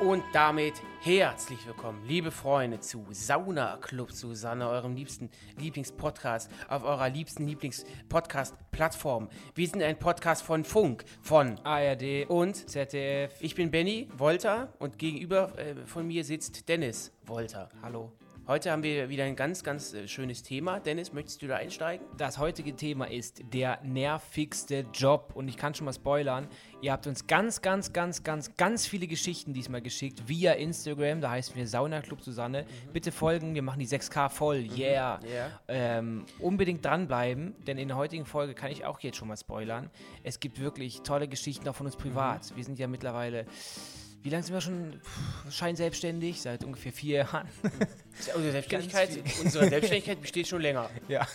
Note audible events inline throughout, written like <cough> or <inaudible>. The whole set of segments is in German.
Und damit herzlich willkommen, liebe Freunde, zu Sauna Club Susanne, eurem liebsten Lieblingspodcast auf eurer liebsten Lieblingspodcast-Plattform. Wir sind ein Podcast von Funk, von ARD und ZDF. ich bin Benny Wolter und gegenüber äh, von mir sitzt Dennis Wolter. Hallo. Heute haben wir wieder ein ganz, ganz äh, schönes Thema. Dennis, möchtest du da einsteigen? Das heutige Thema ist der nervigste Job. Und ich kann schon mal spoilern. Ihr habt uns ganz, ganz, ganz, ganz, ganz viele Geschichten diesmal geschickt via Instagram. Da heißen wir Sauna Club Susanne. Bitte folgen, wir machen die 6K voll. Yeah. Ja. Ähm, unbedingt dranbleiben, denn in der heutigen Folge kann ich auch jetzt schon mal spoilern. Es gibt wirklich tolle Geschichten auch von uns privat. Wir sind ja mittlerweile. Wie lange sind wir schon pff, scheinselbstständig? Seit ungefähr vier Jahren. <laughs> Unsere Selbstständigkeit, unsere Selbstständigkeit besteht schon länger. <laughs> Ja.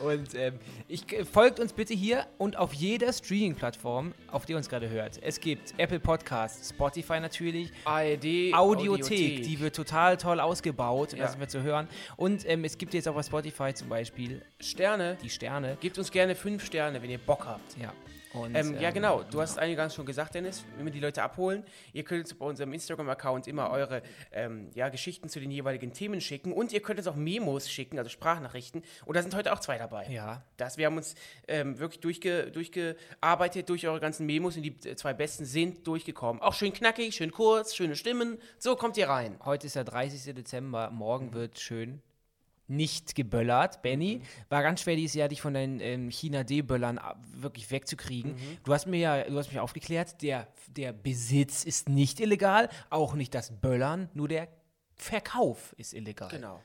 und ähm, ich, äh, folgt uns bitte hier und auf jeder Streaming-Plattform, auf die ihr uns gerade hört. Es gibt Apple Podcasts, Spotify natürlich, ARD, Audiothek, die wird total toll ausgebaut, Ja. da sind wir zu hören. Und ähm, es gibt jetzt auch bei Spotify zum Beispiel Sterne. die Sterne. Gebt uns gerne fünf Sterne, wenn ihr Bock habt. Ja. Und, Ähm, ja, ähm, genau. Du hast eingangs schon gesagt, Dennis, wenn wir die Leute abholen. Ihr könnt uns bei unserem Instagram-Account immer eure ähm, ja, Geschichten zu den jeweiligen Themen schicken und ihr könnt uns auch Memos schicken, also Sprachnachrichten. Und da sind heute auch zwei dabei. Ja. Das, wir haben uns ähm, wirklich durchge, durchgearbeitet durch eure ganzen Memos und die äh, zwei besten sind durchgekommen. Auch schön knackig, schön kurz, schöne Stimmen. So kommt ihr rein. Heute ist der 30. Dezember, Mhm. morgen wird schön nicht geböllert. Benny, war ganz schwer dieses Jahr, dich von deinen ähm, China-D-Böllern wirklich wegzukriegen. Mhm. Du hast mir ja, du hast mich aufgeklärt, der, der Besitz ist nicht illegal, auch nicht das Böllern, nur der Verkauf ist illegal. Genau.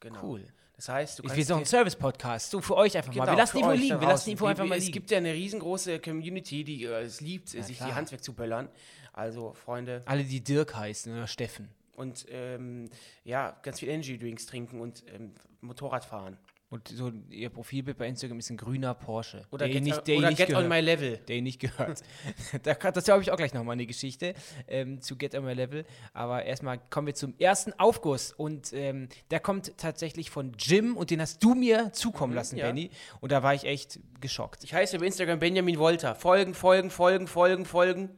genau. Cool. Das heißt, du Wir kannst sind auch ein Service-Podcast. So, für euch einfach mal. Genau, Wir lassen die Info liegen. Wir lassen die Info einfach mal Es liegen. gibt ja eine riesengroße Community, die äh, es liebt, sich die klar. Hand wegzuböllern. Also, Freunde, Alle, die Dirk heißen oder Steffen. Und ähm, ja, ganz viel Energy Drinks trinken und ähm, Motorrad fahren. Und so ihr Profilbild bei Instagram ist ein grüner Porsche. Oder der get, nicht, der oder nicht get gehört. on my level. der nicht gehört. <laughs> da, kann- dazu habe ich auch gleich nochmal eine Geschichte ähm, zu Get On My Level. Aber erstmal kommen wir zum ersten Aufguss. Und ähm, der kommt tatsächlich von Jim und den hast du mir zukommen lassen, ja. Benny. Und da war ich echt geschockt. Ich heiße über Instagram Benjamin Wolter. Folgen, folgen, folgen, folgen, folgen.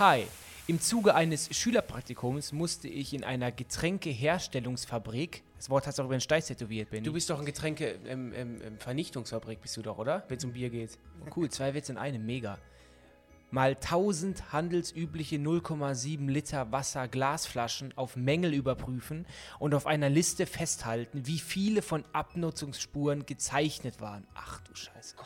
Hi. Im Zuge eines Schülerpraktikums musste ich in einer Getränkeherstellungsfabrik, das Wort hast du auch über den Steiß tätowiert, Benny. Du bist doch ein Getränke im, im, im Vernichtungsfabrik, bist du doch, oder? Wenn es um Bier geht. Cool, zwei Witze in einem, mega. Mal 1000 handelsübliche 0,7 Liter Wasser Glasflaschen auf Mängel überprüfen und auf einer Liste festhalten, wie viele von Abnutzungsspuren gezeichnet waren. Ach du Scheiße.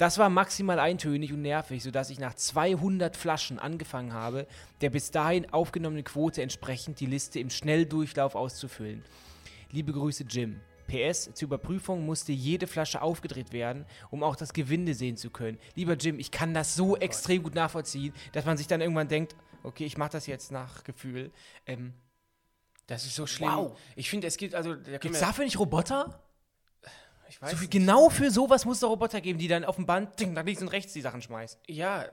Das war maximal eintönig und nervig, sodass ich nach 200 Flaschen angefangen habe, der bis dahin aufgenommenen Quote entsprechend die Liste im Schnelldurchlauf auszufüllen. Liebe Grüße, Jim. PS, zur Überprüfung musste jede Flasche aufgedreht werden, um auch das Gewinde sehen zu können. Lieber Jim, ich kann das so extrem gut nachvollziehen, dass man sich dann irgendwann denkt, okay, ich mache das jetzt nach Gefühl. Ähm, Das ist so schlimm. Wow. Ich finde, es gibt, also, Gibt es dafür nicht Roboter? Ich weiß So genau für sowas muss es Roboter geben, die dann auf dem Band ding, nach links und rechts die Sachen schmeißen. Ja,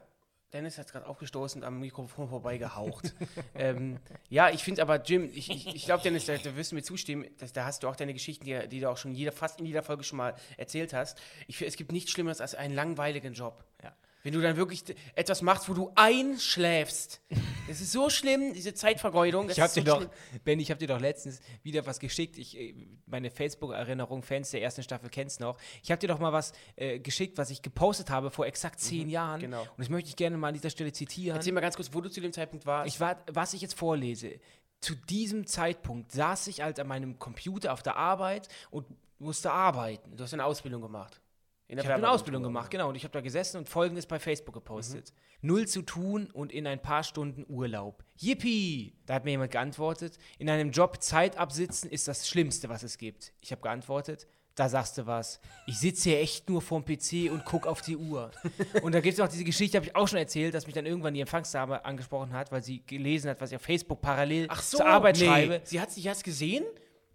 Dennis hat gerade aufgestoßen und am Mikrofon vorbeigehaucht. <laughs> ähm, ja, ich finde aber, Jim, ich, ich, ich glaube, Dennis, da, da wirst du mir zustimmen, dass, da hast du auch deine Geschichten, die, die du auch schon jeder, fast in jeder Folge schon mal erzählt hast. Ich finde, es gibt nichts Schlimmeres als einen langweiligen Job. Ja. Wenn du dann wirklich etwas machst, wo du einschläfst. <laughs> Das ist so schlimm, diese Zeitvergeudung. Das Ich habe ist dir so doch, schlimm. Ben, ich habe dir doch letztens wieder was geschickt. Ich, äh, meine Facebook-Erinnerung, Fans der ersten Staffel kennst noch. Ich habe dir doch mal was äh, geschickt, was ich gepostet habe vor exakt zehn Jahren. genau. Und das möchte ich gerne mal an dieser Stelle zitieren. Erzähl mal ganz kurz, wo du zu dem Zeitpunkt warst. Ich war, was ich jetzt vorlese, zu diesem Zeitpunkt saß ich halt an meinem Computer auf der Arbeit und musste arbeiten. du hast eine Ausbildung gemacht. In der Ich habe eine. Ausbildung gemacht, genau. Und ich habe da gesessen und Folgendes bei Facebook gepostet. Null zu tun und in ein paar Stunden Urlaub. Yippie! Da hat mir jemand geantwortet, in einem Job Zeit absitzen ist das Schlimmste, was es gibt. Ich habe geantwortet, da sagst du was. Ich sitze hier echt nur vorm PC und guck auf die Uhr. <laughs> und da gibt es auch diese Geschichte, habe ich auch schon erzählt, dass mich dann irgendwann die Empfangsdame angesprochen hat, weil sie gelesen hat, was ich auf Facebook parallel Ach so, zur Arbeit nee. schreibe. Sie hat sich jetzt gesehen?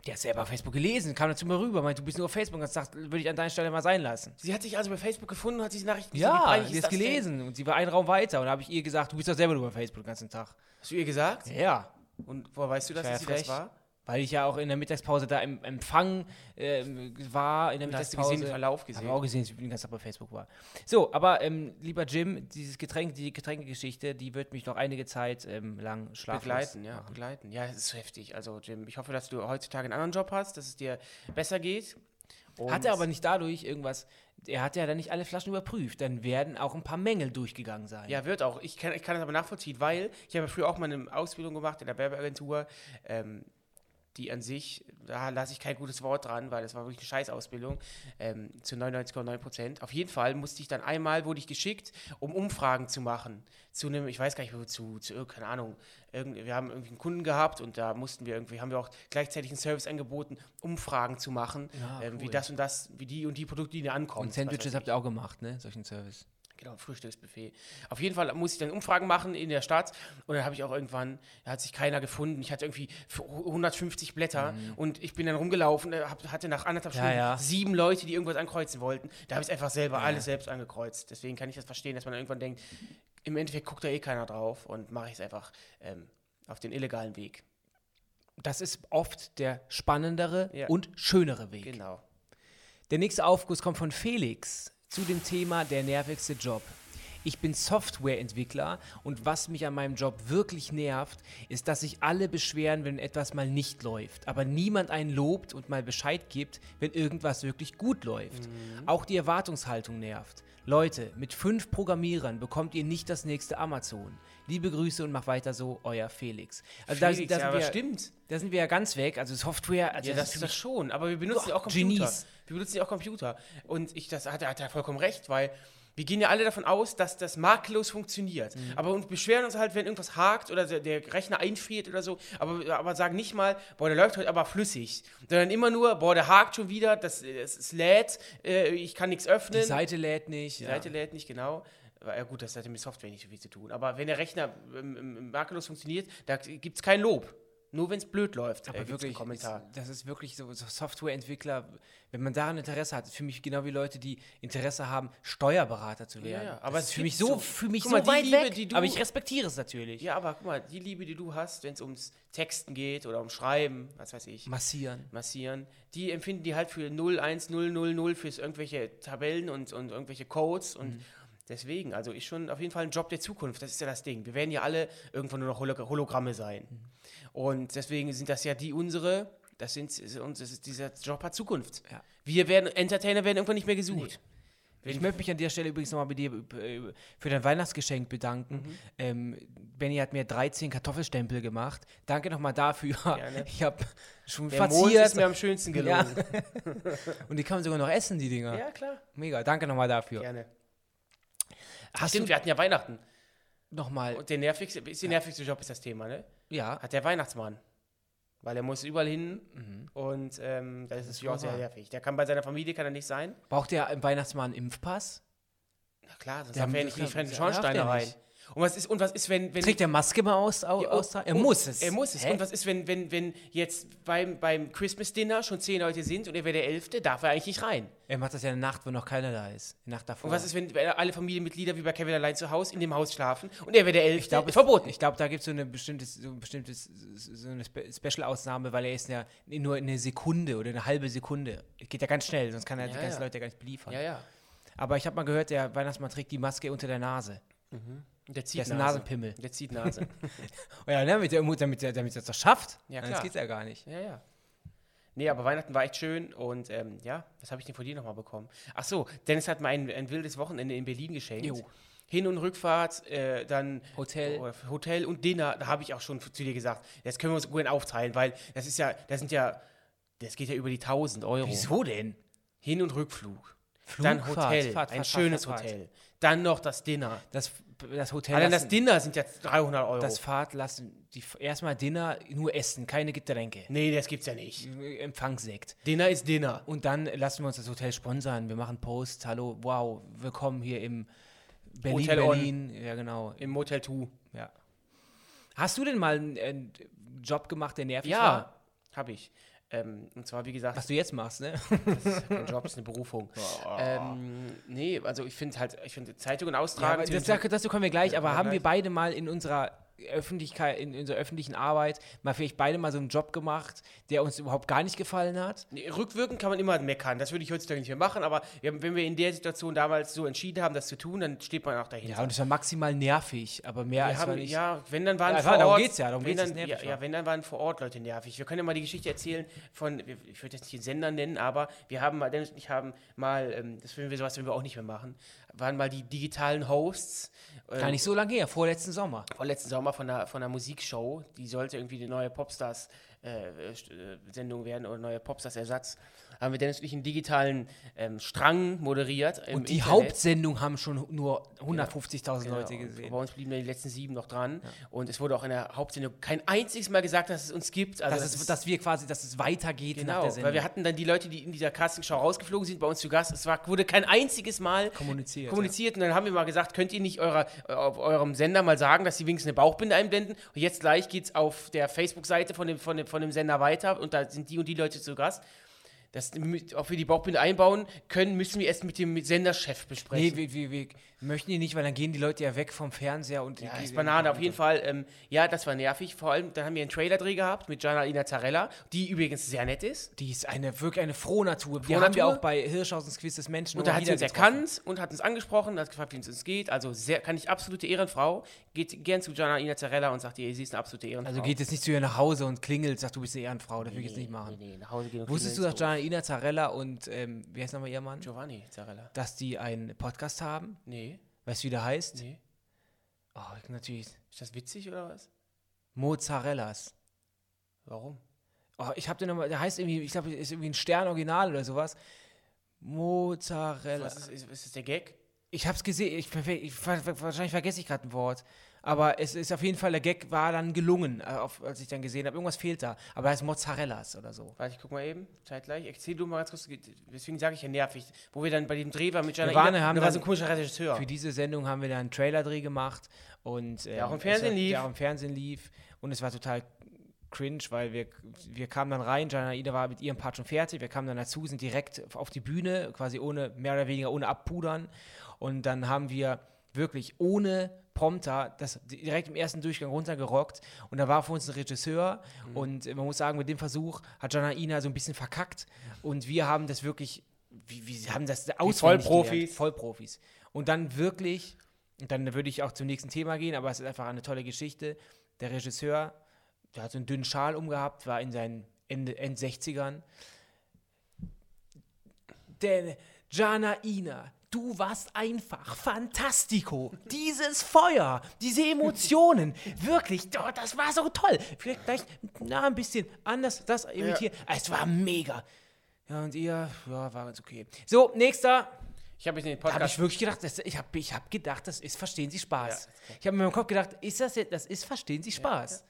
Die hat selber auf Facebook gelesen, kam dann zu mir rüber, meinte, du bist nur auf Facebook. Und sagt, würde ich an deiner Stelle mal sein lassen. Sie hat sich also bei Facebook gefunden und hat diese Nachrichten gesehen. Ja, ist hat das denn? gelesen und sie war einen Raum weiter. Und da habe ich ihr gesagt, du bist doch selber nur bei Facebook den ganzen Tag. Hast du ihr gesagt? Ja. Und woher weißt du, dass ja sie das war? Weil ich ja auch in der Mittagspause da im Empfang ähm, war, in der Und hast du Mittagspause. gesehen, Verlauf gesehen? Habe auch gesehen, dass ich den ganzen Tag bei Facebook war. So, aber ähm, lieber Jim, dieses Getränk, die Getränkegeschichte, die wird mich noch einige Zeit ähm, lang schlaflos Begleiten, ja, machen. begleiten. Ja, es ist heftig. Also, Jim, ich hoffe, dass du heutzutage einen anderen Job hast, dass es dir besser geht. Und Hat er aber nicht dadurch irgendwas, er hat ja dann nicht alle Flaschen überprüft, dann werden auch ein paar Mängel durchgegangen sein. Ja, wird auch. Ich kann, ich kann das aber nachvollziehen, weil ich habe früher auch mal eine Ausbildung gemacht in der Werbeagentur, ähm, die an sich, da lasse ich kein gutes Wort dran, weil das war wirklich eine Scheißausbildung, ähm, zu 99,9 Prozent. Auf jeden Fall musste ich dann einmal, wurde ich geschickt, um Umfragen zu machen. Zu einem, ich weiß gar nicht wozu, zu, keine Ahnung, irgend, wir haben irgendwie einen Kunden gehabt und da mussten wir irgendwie, haben wir auch gleichzeitig einen Service angeboten, Umfragen zu machen, Ja, ähm, wie cool. das und das, wie die und die Produkte, die ankommen. Und Sandwiches ich. habt ihr auch gemacht, ne? Solchen Service. Genau, Frühstücksbuffet. Auf jeden Fall muss ich dann Umfragen machen in der Stadt und dann habe ich auch irgendwann, da hat sich keiner gefunden. Ich hatte irgendwie f- 150 Blätter und ich bin dann rumgelaufen, äh, hab, hatte nach anderthalb Ja, Stunden ja. sieben Leute, die irgendwas ankreuzen wollten. Da habe ich einfach selber alles selbst angekreuzt. Deswegen kann ich das verstehen, dass man irgendwann denkt, im Endeffekt guckt da eh keiner drauf und mache ich es einfach ähm, auf den illegalen Weg. Das ist oft der spannendere Ja. und schönere Weg. Genau. Der nächste Aufguss kommt von Felix zu dem Thema der nervigste Job. Ich bin Softwareentwickler und was mich an meinem Job wirklich nervt, ist, dass sich alle beschweren, wenn etwas mal nicht läuft, aber niemand einen lobt und mal Bescheid gibt, wenn irgendwas wirklich gut läuft. Auch die Erwartungshaltung nervt. Leute, mit fünf Programmierern bekommt ihr nicht das nächste Amazon. Liebe Grüße und mach weiter so, euer Felix. Also da, Felix, da, ja, sind aber wir, stimmt. da sind wir ja ganz weg. Also Software, also Ja, das ist das schon, aber wir benutzen Doch, ja auch Computer. Genies. Wir benutzen ja auch Computer. Und ich, das hat, er- hat er vollkommen recht, weil wir gehen ja alle davon aus, dass das makellos funktioniert. Mhm. Aber uns beschweren uns halt, wenn irgendwas hakt oder der, der Rechner einfriert oder so, aber, aber sagen nicht mal, boah, der läuft heute aber flüssig. Sondern immer nur, boah, der hakt schon wieder, das, das, es lädt, äh, ich kann nichts öffnen. die Seite lädt nicht. Die ja. Seite lädt nicht genau. Ja gut, das hat ja mit Software nicht so viel zu tun. Aber wenn der Rechner ähm, ähm, makellos funktioniert, da gibt es kein Lob. Nur wenn es blöd läuft, Aber äh, wirklich, einen Kommentar. Das ist wirklich so, so Softwareentwickler, wenn man daran Interesse hat, ist für mich genau wie Leute, die Interesse haben, Steuerberater zu werden. ja, aber das es ist für mich so, für mich so mal, die weit Liebe, weg, die du- aber ich respektiere es natürlich. Ja, aber guck mal, die Liebe, die du hast, wenn es ums Texten geht oder um Schreiben, was weiß ich, Massieren. massieren, die empfinden die halt für 0, 1, 0, 0, 0 fürs irgendwelche Tabellen und, und irgendwelche Codes und deswegen, also ist schon auf jeden Fall ein Job der Zukunft, das ist ja das Ding. Wir werden ja alle irgendwann nur noch Holo Hologramme sein. Und deswegen sind das ja die unsere, das sind, uns, ist, dieser Job hat Zukunft. Ja. Wir werden, Entertainer werden irgendwann nicht mehr gesucht. Ich möchte mich an der Stelle übrigens nochmal bei dir äh, für dein Weihnachtsgeschenk bedanken. Mhm. Ähm, Benny hat mir 13 Kartoffelstempel gemacht. Danke nochmal dafür. Gerne. <laughs> Ich habe schon Der Mond verziert. ist mir am schönsten Ja. gelungen. <laughs> Und die kann man sogar noch essen, die Dinger. Ja, klar. Mega, danke nochmal dafür. Gerne. Hast Stimmt, du wir hatten ja Weihnachten. nochmal, Und der nervigste, ist der nervigste Job ist das Thema, ne? ja, Hat der Weihnachtsmann. Weil er muss überall hin und ähm, das, ist wohl ja auch sehr nervig. Der kann bei seiner Familie kann er nicht sein. braucht der im Weihnachtsmann einen Impfpass? Na klar, sonst darf er muss- nicht in die fremden Schornsteine rein. nicht. Und was ist, und was ist, wenn, wenn Trägt der Maske mal aus? au, Ja, aus er und- muss es. Er muss es. Hä? Und was ist, wenn, wenn, wenn jetzt beim, beim Christmas-Dinner schon zehn Leute sind und er wäre der Elfte, darf er eigentlich nicht rein? Er macht das ja in der Nacht, wo noch keiner da ist. Die Nacht davor. Und was ist, wenn alle Familienmitglieder wie bei Kevin allein zu Hause in dem Haus schlafen und er wäre der Elfte? ich glaube, verboten. Ich glaube, da gibt es so eine bestimmte, so ein bestimmtes, so eine Spe Special-Ausnahme, weil er ist ja nur eine Sekunde oder eine halbe Sekunde. Geht ja ganz schnell, sonst kann er die Ja, ganzen ja. Leute ja gar nicht beliefern. ja, ja. Aber ich habe mal gehört, der Weihnachtsmann trägt die Maske unter der Nase. Und der zieht Der ist Nase. Nasenpimmel. Der zieht Nase. <laughs> Oh ja, ne, damit er damit, er- damit er das schafft. Ja, Das klar. geht ja gar nicht. Ja, ja. Nee, aber Weihnachten war echt schön und ähm, ja, was habe ich denn von dir nochmal bekommen? Ach so, Dennis hat mir ein, ein wildes Wochenende in Berlin geschenkt. Jo. Hin- und Rückfahrt, äh, dann Hotel. oder Hotel und Dinner, da habe ich auch schon zu dir gesagt, das können wir uns gut aufteilen, weil das ist ja, das sind ja, das geht ja über die 1000 Euro. Wieso denn? Hin- und Rückflug. dann Flugfahrt, Hotel, Fahrt, ein Fahrt, schönes. Hotel. Dann noch das Dinner. Das, das Hotel. Allein das Dinner sind ja 300 Euro. Das Fahrt lassen. Die, erstmal Dinner, nur Essen, keine Getränke. nee, das gibt's ja nicht. Empfangssekt. Dinner ist Dinner. Und dann lassen wir uns das Hotel sponsern. Wir machen Post. Hallo, wow, willkommen hier im Berlin, Hotel On. Berlin. Ja, genau. Im Motel 2. Ja. Hast du denn mal einen, einen Job gemacht, der nervig Ja, war? habe ich. Ähm, und zwar, wie gesagt, Was du jetzt machst, ne? ein Job ist eine Berufung. <laughs> Ähm, nee, also ich finde halt, ich finde Zeitungen Ja, austragen. aber das, dazu kommen wir gleich, aber Ja, haben wir beide mal in unserer Öffentlichkeit, in unserer öffentlichen Arbeit mal vielleicht beide mal so einen Job gemacht, der uns überhaupt gar nicht gefallen hat? Nee, rückwirkend kann man immer meckern. Das würde ich heutzutage nicht mehr machen, aber wenn wir in der Situation damals so entschieden haben, das zu tun, dann steht man auch dahinter. Ja, und es war maximal nervig, aber mehr wir als war haben, nicht. ja, wenn dann waren Ja, vor darum Ort, geht's ja, darum wenn geht's, dann, ja, ja, wenn dann waren vor Ort Leute nervig. Wir können ja mal die Geschichte erzählen von, ich würde jetzt nicht den Sender nennen, aber wir haben mal, Dennis und ich haben mal, ähm, das würden wir sowas, wenn wir auch nicht mehr machen, waren mal die digitalen Hosts. ähm, Gar nicht so lange her, vorletzten Sommer. vorletzten Sommer von einer, von einer Musikshow. Die sollte irgendwie die neue Popstars-Sendung werden oder neue Popstars-Ersatz. Haben wir Dennis und ich einen digitalen ähm, Strang moderiert. Und die Internet. Hauptsendung haben schon nur 150.000 Genau, Leute und gesehen. Bei uns blieben die letzten sieben noch dran. Und es wurde auch in der Hauptsendung kein einziges Mal gesagt, dass es uns gibt. Also dass, es, dass wir quasi, dass es weitergeht nach Genau, der Sendung. weil wir hatten dann die Leute, die in dieser Castingshow rausgeflogen sind, bei uns zu Gast. Es war, wurde kein einziges Mal Kommuniziert, kommuniziert. Und dann haben wir mal gesagt, könnt ihr nicht eurer, auf eurem Sender mal sagen, dass sie wenigstens eine Bauchbinde einblenden? Und jetzt gleich geht es auf der Facebook-Seite von dem, von, dem, von dem Sender weiter und da sind die und die Leute zu Gast. Das, ob wir die Bauchbinde einbauen können, müssen wir erst mit dem Senderchef besprechen. Nee, wir, wir, wir möchten die nicht, weil dann gehen die Leute ja weg vom Fernseher und Ja, die- ist Banane, auf jeden Fall. Ähm, ja, das war nervig. Vor allem, dann haben wir einen Trailer-Dreh gehabt mit Gianna Zarella, die übrigens sehr nett ist. Die ist eine wirklich eine Frohnatur. Die haben wir auch bei Hirschhausens Quiz des Menschen Und da hat sie uns erkannt und hat uns angesprochen, hat gefragt, wie es uns geht. Also sehr, kann ich absolute Ehrenfrau. Geht gern zu Gianna Zarella und sagt ihr, sie ist eine absolute Ehrenfrau. Also geht jetzt nicht zu ihr nach Hause und klingelt, sagt, du bist eine Ehrenfrau, das will ich jetzt nicht machen. Nee, nee, nach Hause gehen und Wusstest du, dass Gianna Zarella und, ähm, wie heißt nochmal ihr Mann? Giovanni Zarella? Dass die einen Podcast haben? Nee, Weißt du, wie der heißt? nee. Oh, natürlich. Ist das witzig oder was? Mozzarellas. Warum? Oh, ich hab den nochmal, der heißt irgendwie, ich glaube, ist irgendwie ein Stern Original oder sowas. Mozzarella. Was ist, ist, ist das der Gag? Ich hab's gesehen, ich, ich, wahrscheinlich vergesse ich gerade ein Wort. Aber es ist auf jeden Fall, der Gag war dann gelungen, äh, auf, als ich dann gesehen habe. Irgendwas fehlt da. Aber er heißt Mozzarellas oder so. Warte, ich guck mal eben, zeitgleich. Erzähl du mal ganz kurz, deswegen sage ich ja nervig. Wo wir dann bei dem Dreh waren mit waren- Ina, haben da war so ein komischer Regisseur. Für diese Sendung haben wir dann einen Trailer-Dreh gemacht. Und, ähm, Der auch im Fernsehen war, lief. Der auch im Fernsehen lief. Und es war total cringe, weil wir, wir kamen dann rein, Jana Ida war mit ihrem Part schon fertig, wir kamen dann dazu, sind direkt auf die Bühne, quasi ohne, mehr oder weniger ohne Abpudern. Und dann haben wir wirklich ohne Prompter das direkt im ersten Durchgang runtergerockt. Und da war für uns ein Regisseur. Mhm. Und äh, man muss sagen, mit dem Versuch hat Jana Ina so ein bisschen verkackt. Und wir haben das wirklich, wir, wir haben das auswendig Vollprofis. gelernt. Vollprofis. Und dann wirklich, und dann würde ich auch zum nächsten Thema gehen, aber es ist einfach eine tolle Geschichte. Der Regisseur, der hat so einen dünnen Schal umgehabt, war in seinen Ende, End 60ern. Denn Jana Ina, du warst einfach fantastico. Dieses Feuer, diese Emotionen, wirklich, oh, das war so toll. Vielleicht gleich na, ein bisschen anders das imitieren. Es war mega. Ja, und ihr, ja, war ganz okay. So, nächster. Ich habe jetzt den Da habe Podcast ich wirklich gedacht, das, ich habe ich hab gedacht, das ist Verstehen Sie Spaß. Ja. Ich habe in meinem Kopf gedacht, ist das jetzt, das ist Verstehen Sie Spaß.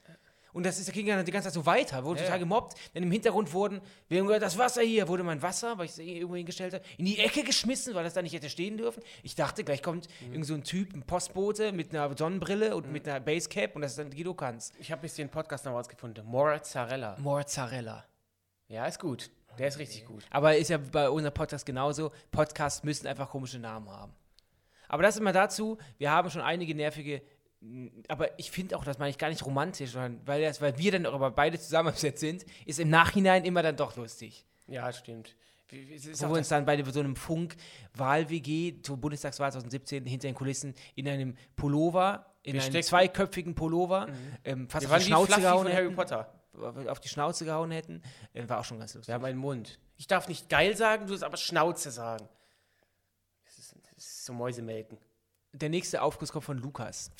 Und das ist, ging dann die ganze Zeit so weiter, wurde Ja, total gemobbt. Denn im Hintergrund wurden, wir haben gehört, das Wasser hier, wurde mein Wasser, weil ich es irgendwo hingestellt habe, in die Ecke geschmissen, weil das da nicht hätte stehen dürfen. Ich dachte, gleich kommt Mhm. irgend so ein Typ, ein Postbote mit einer Sonnenbrille und mit einer Basecap und das ist dann Guido Kanz. Ich habe jetzt den Podcast noch rausgefunden. Mozzarella. Mozzarella. Ja, ist gut. Der ist richtig gut. Aber ist ja bei unserem Podcast genauso. Podcasts müssen einfach komische Namen haben. Aber das immer dazu, wir haben schon einige nervige, aber ich finde auch, das meine ich gar nicht romantisch, sondern weil, das, weil wir dann aber beide zusammen am Set sind, ist im Nachhinein immer dann doch lustig. Ja, stimmt. Wo auch wir uns dann bei so einem Funk-Wahl-WG zur Bundestagswahl 2017 hinter den Kulissen in einem Pullover, in Wir einem stecken- zweiköpfigen Pullover, ähm, fast auf die Schnauze gehauen von Harry hätten, Potter. auf die Schnauze gehauen hätten, äh, war auch schon ganz lustig. Wir haben einen Mund. Ich darf nicht geil sagen, du sollst aber Schnauze sagen. Das ist, das ist so Mäusemelken. Der nächste Aufguss kommt von Lukas.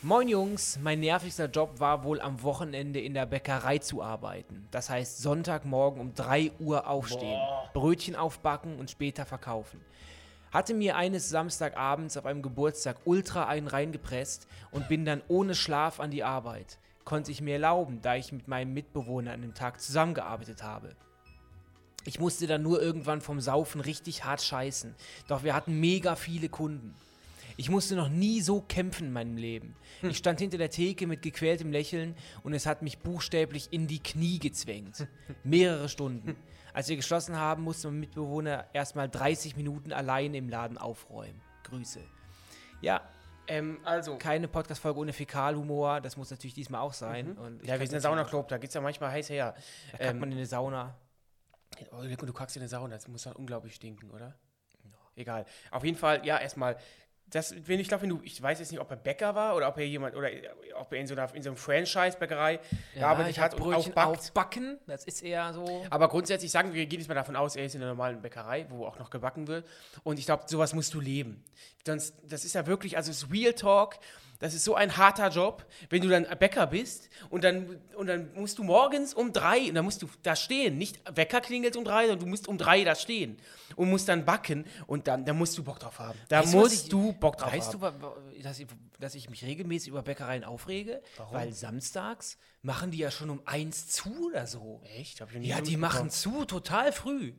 Moin Jungs, mein nervigster Job war wohl am Wochenende in der Bäckerei zu arbeiten. Das heißt Sonntagmorgen um 3 Uhr aufstehen, Brötchen aufbacken und später verkaufen. Hatte mir eines Samstagabends auf einem Geburtstag ultra einen reingepresst und bin dann ohne Schlaf an die Arbeit. Konnte ich mir erlauben, da ich mit meinem Mitbewohner an dem Tag zusammengearbeitet habe. Ich musste dann nur irgendwann vom Saufen richtig hart scheißen. Doch wir hatten mega viele Kunden. Ich musste noch nie so kämpfen in meinem Leben. Hm. Ich stand hinter der Theke mit gequältem Lächeln und es hat mich buchstäblich in die Knie gezwängt. <laughs> Mehrere Stunden. Als wir geschlossen haben, musste mein Mitbewohner erstmal 30 Minuten allein im Laden aufräumen. Grüße. Ja, Ähm, also, keine Podcast-Folge ohne Fäkalhumor. Das muss natürlich diesmal auch sein. Und ich ja, wir sind der das Saunaclub, da geht es ja manchmal heiß her. Da kackt man in eine Sauna. Oh, du kackst in eine Sauna, das muss dann unglaublich stinken, oder? Egal. Auf jeden Fall, ja, erstmal, das, wenn ich glaube, wenn du, ich weiß jetzt nicht, ob er Bäcker war oder ob er jemand, oder ob er in so einer, in so einem Franchise-Bäckerei gearbeitet ich hat und Brötchen aufbackt. aufbacken. Das ist eher so. Aber grundsätzlich sagen wir, gehen jetzt mal davon aus, er ist in einer normalen Bäckerei, wo auch noch gebacken wird. Und ich glaube, sowas musst du leben. Sonst, das ist ja wirklich, also es ist Real Talk. Das ist so ein harter Job, wenn du dann Bäcker bist und dann, und dann musst du morgens um drei, und dann musst du da stehen. Nicht Wecker klingelt um drei, sondern du musst um drei da stehen und musst dann backen und dann, da musst du Bock drauf haben. Da Weißt du, musst ich- du Bock drauf Weißt haben. du, wa- wa- dass ich, dass ich mich regelmäßig über Bäckereien aufrege? Weil samstags machen die ja schon um eins zu oder so. Echt? Hab ich nie Ja, die machen zu, total früh.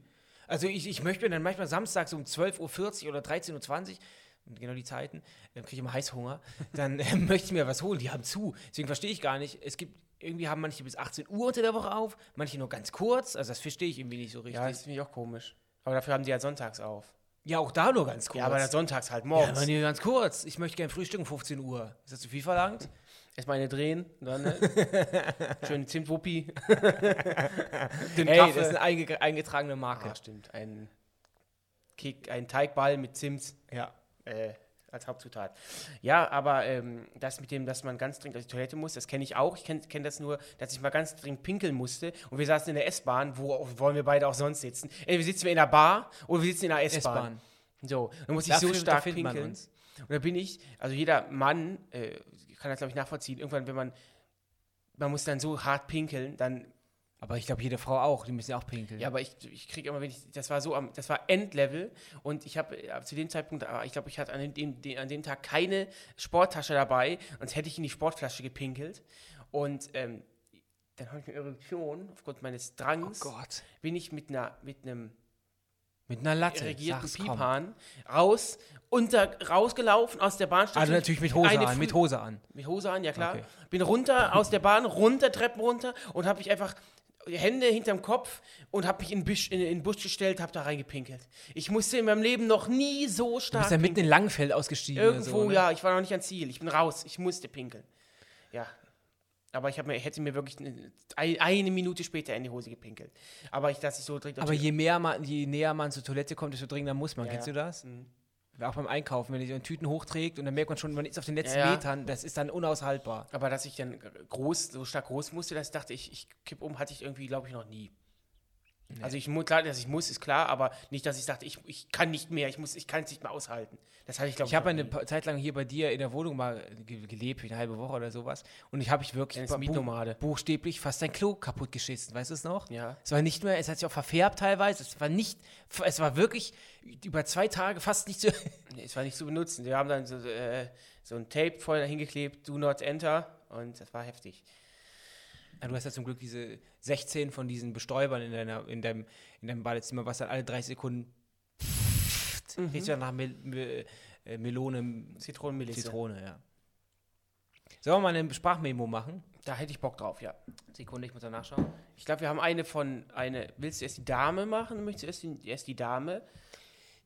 Also ich, ich möchte mir dann manchmal samstags um 12.40 Uhr oder 13.20 Uhr, genau die Zeiten, dann kriege ich immer Heißhunger, dann <laughs> äh, möchte ich mir was holen. Die haben zu. Deswegen verstehe ich gar nicht. Es gibt, irgendwie haben manche bis 18 Uhr unter der Woche auf, manche nur ganz kurz. Also das verstehe ich irgendwie nicht so richtig. Ja, das finde ich auch komisch. Aber dafür haben die ja sonntags auf. Ja, auch da nur ganz kurz. Ja, aber dann sonntags halt ja, morgens. aber nur ganz kurz. Ich möchte gerne frühstücken um 15 Uhr. Ist das zu viel verlangt? Erstmal eine drehen, dann ne? <laughs> schön Zimtwuppi. <laughs> Den Kaffee. das ist eine einge eingetragene Marke. Ah, stimmt. Ein, Kick, ein Teigball mit Zimt Ja. Äh, als Hauptzutat. Ja, aber ähm, das mit dem, dass man ganz dringend auf die Toilette muss, das kenne ich auch. Ich kenne kenn das nur, dass ich mal ganz dringend pinkeln musste und wir saßen in der S-Bahn, wo wollen wir beide auch sonst sitzen? Entweder wir sitzen wir in der Bar oder wir sitzen in der S-Bahn. So, dann muss ich so stark pinkeln. Und da bin ich, also jeder Mann äh, kann das, glaube ich, nachvollziehen. Irgendwann, wenn man, man muss dann so hart pinkeln, dann Aber ich glaube, jede Frau auch. Die müssen ja auch pinkeln. ja, aber ich, ich kriege immer, wenn ich, das war so am, das war Endlevel und ich habe äh, zu dem Zeitpunkt, äh, ich glaube, ich hatte an dem, dem, an dem Tag keine Sporttasche dabei, sonst hätte ich in die Sportflasche gepinkelt und ähm, dann habe ich eine Erektion aufgrund meines Oh Drangs, Gott. bin ich mit einer, mit einem Mit einer Latte. komm. Pipan raus, unter, rausgelaufen aus der Bahnstation. Also natürlich mit Hose an. Mit Hose an. mit Hose an, ja klar. Okay. Bin runter aus der Bahn, runter, Treppen runter und habe mich einfach Hände hinterm Kopf und habe mich in den Busch, in, in den Busch gestellt, habe da reingepinkelt. Ich musste in meinem Leben noch nie so Du stark bist ja mitten in Langfeld ausgestiegen. Irgendwo, so, ne? ja, ich war noch nicht ans Ziel. Ich bin raus. Ich musste pinkeln. Ja. Aber ich mir, hätte mir wirklich eine, ein- eine Minute später in die Hose gepinkelt. Aber ich, dass ich so direkt Aber je, mehr man, je näher man zur Toilette kommt, desto dringender muss man. Ja, Kennst ja. du das? Mhm. Auch beim Einkaufen, wenn ihr so Tüten hochträgt und dann merkt man schon, man ist auf den letzten Ja, ja. Metern, das ist dann unaushaltbar. Aber dass ich dann groß, so stark groß musste, dass ich dachte, ich, ich kipp um, hatte ich irgendwie, glaube ich, noch nie. Also ich muss, klar, dass ich muss, ist klar, aber nicht, dass ich dachte, ich, ich kann nicht mehr, ich muss, ich kann es nicht mehr aushalten. Das hatte ich, glaube ich, Ich habe eine Zeit lang hier bei dir in der Wohnung mal ge gelebt, eine halbe Woche oder sowas. Und ich habe ich wirklich Mietnomade. buchstäblich fast dein Klo kaputt geschissen. Weißt du es noch? Ja. Es war nicht mehr, es hat sich auch verfärbt teilweise. Es war nicht, es war wirklich über zwei Tage fast nicht so. <laughs> Nee, es war nicht zu benutzen. Wir haben dann so, äh, so ein Tape vorher hingeklebt, do not enter und das war heftig. Du hast ja zum Glück diese 16 von diesen Bestäubern in, deiner, in, deinem, in deinem Badezimmer, was dann alle drei Sekunden Mhm. riecht ja nach Mel Mel äh, Melone, Zitronenmelisse. Zitrone, ja. Sollen wir mal eine Sprachmemo machen? Da hätte ich Bock drauf, ja. Sekunde, ich muss da nachschauen. Ich glaube, wir haben eine von, eine, willst du erst die Dame machen? Möchtest du erst die, erst die Dame?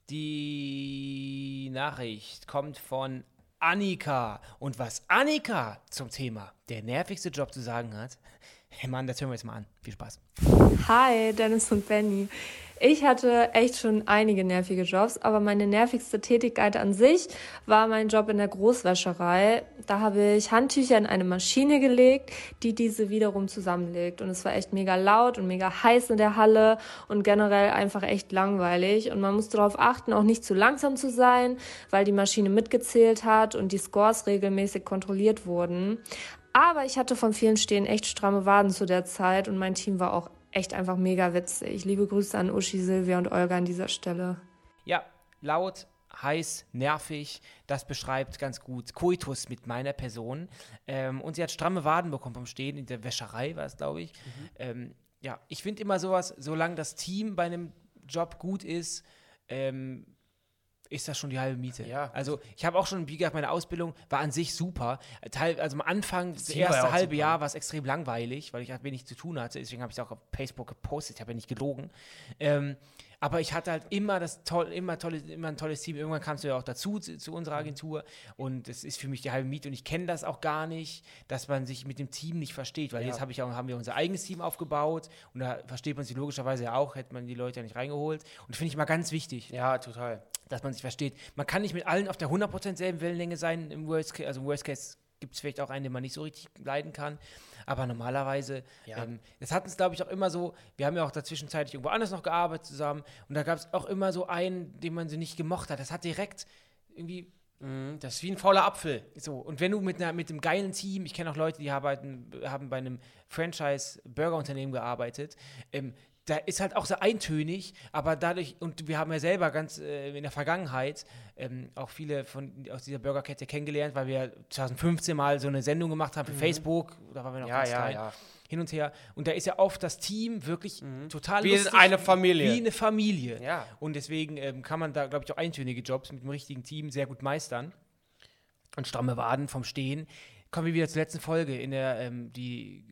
Die Nachricht kommt von Annika. Und was Annika zum Thema der nervigste Job zu sagen hat, hey Mann, das hören wir jetzt mal an. Viel Spaß. Hi, Dennis und Benny. Ich hatte echt schon einige nervige Jobs, aber meine nervigste Tätigkeit an sich war mein Job in der Großwäscherei. Da habe ich Handtücher in eine Maschine gelegt, die diese wiederum zusammenlegt. Und es war echt mega laut und mega heiß in der Halle und generell einfach echt langweilig. Und man musste darauf achten, auch nicht zu langsam zu sein, weil die Maschine mitgezählt hat und die Scores regelmäßig kontrolliert wurden. Aber ich hatte von vielen Stehen echt stramme Waden zu der Zeit und mein Team war auch echt einfach mega witzig. Liebe Grüße an Uschi, Silvia und Olga an dieser Stelle. Ja, laut, heiß, nervig, das beschreibt ganz gut Koitus mit meiner Person. Ähm, und sie hat stramme Waden bekommen vom Stehen, in der Wäscherei war es, glaube ich. Ähm, ja, ich finde immer sowas, solange das Team bei einem Job gut ist, ähm, ist das schon die halbe Miete. Ja. Also ich habe auch schon, wie gesagt, meine Ausbildung war an sich super. Teil, also am Anfang, das ja erste halbe super. Jahr war es extrem langweilig, weil ich halt wenig zu tun hatte. Deswegen habe ich es auch auf Facebook gepostet. Ich habe ja nicht gelogen. Ähm, aber ich hatte halt immer das toll, immer tolles, immer ein tolles Team. Irgendwann kamst du ja auch dazu zu, zu unserer Agentur und es ist für mich die halbe Miete und ich kenne das auch gar nicht, dass man sich mit dem Team nicht versteht, weil jetzt habe ich auch, haben wir unser eigenes Team aufgebaut und da versteht man sich logischerweise ja auch, hätte man die Leute ja nicht reingeholt und das finde ich mal ganz wichtig Ja, total. Dass man sich versteht. Man kann nicht mit allen auf der 100% selben Wellenlänge sein. Im Worst Case, also im Worst Case gibt es vielleicht auch einen, den man nicht so richtig leiden kann. Aber normalerweise, Ja. ähm, das hat uns, glaube ich, auch immer so, wir haben ja auch dazwischenzeitlich irgendwo anders noch gearbeitet zusammen und da gab es auch immer so einen, den man so nicht gemocht hat. Das hat direkt irgendwie Mhm, Das ist wie ein fauler Apfel. so, und wenn du mit, einer, mit einem geilen Team, ich kenne auch Leute, die arbeiten, haben bei einem Franchise-Burger-Unternehmen gearbeitet, ähm, da ist halt auch so eintönig, aber dadurch, und wir haben ja selber ganz äh, in der Vergangenheit ähm, auch viele von aus dieser Burgerkette kennengelernt, weil wir 2015 mal so eine Sendung gemacht haben für Facebook, da waren wir noch Mhm. Ja, ganz ja, klein, ja. hin und her. Und da ist ja oft das Team wirklich total Wie lustig, eine Familie. Wie eine Familie. Ja. Und deswegen ähm, kann man da, glaube ich, auch eintönige Jobs mit dem richtigen Team sehr gut meistern. Und stramme Waden vom Stehen. Kommen wir wieder zur letzten Folge in der ähm, die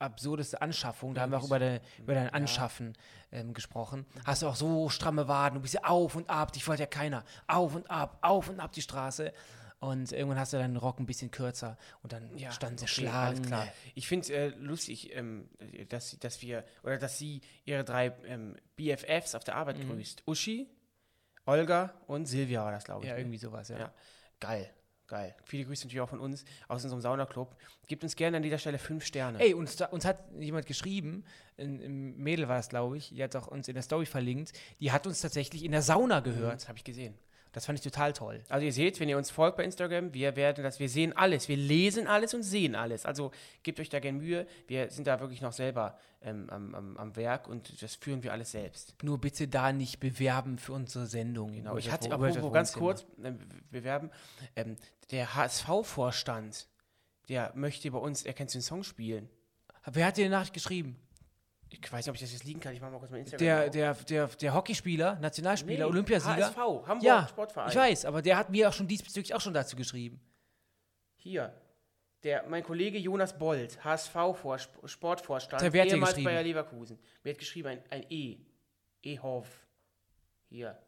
absurdeste Anschaffung. Da haben wir auch über, de, über dein Anschaffen ähm, gesprochen. Hast du auch so stramme Waden, du bist ja auf und ab, dich wollte ja keiner. Auf und ab, auf und ab die Straße. Und irgendwann hast du deinen Rock ein bisschen kürzer und dann stand sie okay, Schlange. alles klar. Ich finde es äh, lustig, ähm, dass, dass wir, oder dass sie ihre drei ähm, BFFs auf der Arbeit Mhm. grüßt. Uschi, Olga und Silvia war das, glaube ich. Ja, ne? irgendwie sowas, ja. Ja, geil, geil. Viele Grüße natürlich auch von uns aus unserem Saunaclub. Gebt uns gerne an dieser Stelle fünf Sterne. Ey, uns, uns hat jemand geschrieben, ein, Mädel war es, glaube ich, die hat auch uns in der Story verlinkt, die hat uns tatsächlich in der Sauna gehört. das habe ich gesehen. Das fand ich total toll. Also ihr seht, wenn ihr uns folgt bei Instagram, wir werden das, wir sehen alles, wir lesen alles und sehen alles. Also gebt euch da gerne Mühe. Wir sind da wirklich noch selber ähm, am, am, am Werk und das führen wir alles selbst. Nur bitte da nicht bewerben für unsere Sendung. Genau, ich hatte apropos ganz kurz äh, bewerben, ähm, der HSV-Vorstand, der möchte bei uns, er kennt den Song spielen. Wer hat dir eine Nachricht geschrieben? Ich weiß nicht, ob ich das jetzt liegen kann. Ich mache mal kurz mein Instagram. Der, der, der, der Hockeyspieler, Nationalspieler, Nee, Olympiasieger. HSV, Hamburg ja, Sportverein. ich weiß, aber der hat mir auch schon diesbezüglich auch schon dazu geschrieben. Hier. Der, mein Kollege Jonas Bold, HSV-Sportvorstand, ehemals? Bayer Leverkusen. Mir hat geschrieben ein, ein E. E-Hoff. Hier.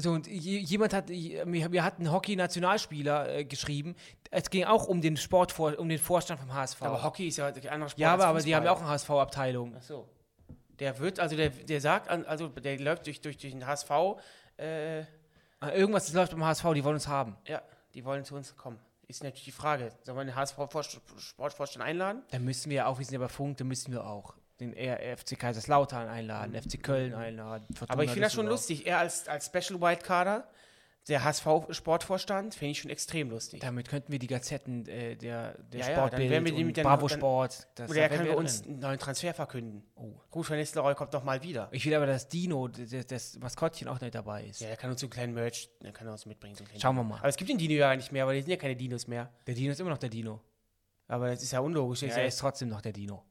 So, und je- jemand hat, je- mir, mir hat ein Hockey-Nationalspieler äh, geschrieben, es ging auch um den Sportvor, um den Vorstand vom HSV. Aber Hockey ist ja ein anderer Sport. ja, aber, aber die haben ja auch eine HSV-Abteilung. Ach so. Der wird, also der, der sagt, also der läuft durch, durch, durch den HSV, äh, Ah, Irgendwas läuft beim HSV, die wollen uns haben. ja, die wollen zu uns kommen. Ist natürlich die Frage, sollen wir den HSV-Sportvorstand einladen? Dann müssen wir auch, wir sind ja bei Funk, dann müssen wir auch den R- FC Kaiserslautern einladen, FC Köln einladen. Fortuna Aber ich finde das schon lustig. Er als, als Special White Kader, der HSV-Sportvorstand, finde ich schon extrem lustig. Damit könnten wir die Gazetten äh, der, der Ja, ja, Sportbild werden wir die mit den- Bravo dann- Sport. Das, Oder er da kann wir uns drin. einen neuen Transfer verkünden. Oh. Ruth van Nistelrooy kommt noch mal wieder. Ich will aber, dass Dino, das, das Maskottchen, auch nicht dabei ist. Ja, der kann uns so einen kleinen Merch, der kann er uns mitbringen. So Schauen wir mal. Aber es gibt den Dino ja nicht mehr, weil die sind ja keine Dinos mehr. Der Dino ist immer noch der Dino. Aber das ist ja unlogisch. Ja, er ja, ist trotzdem noch der Dino.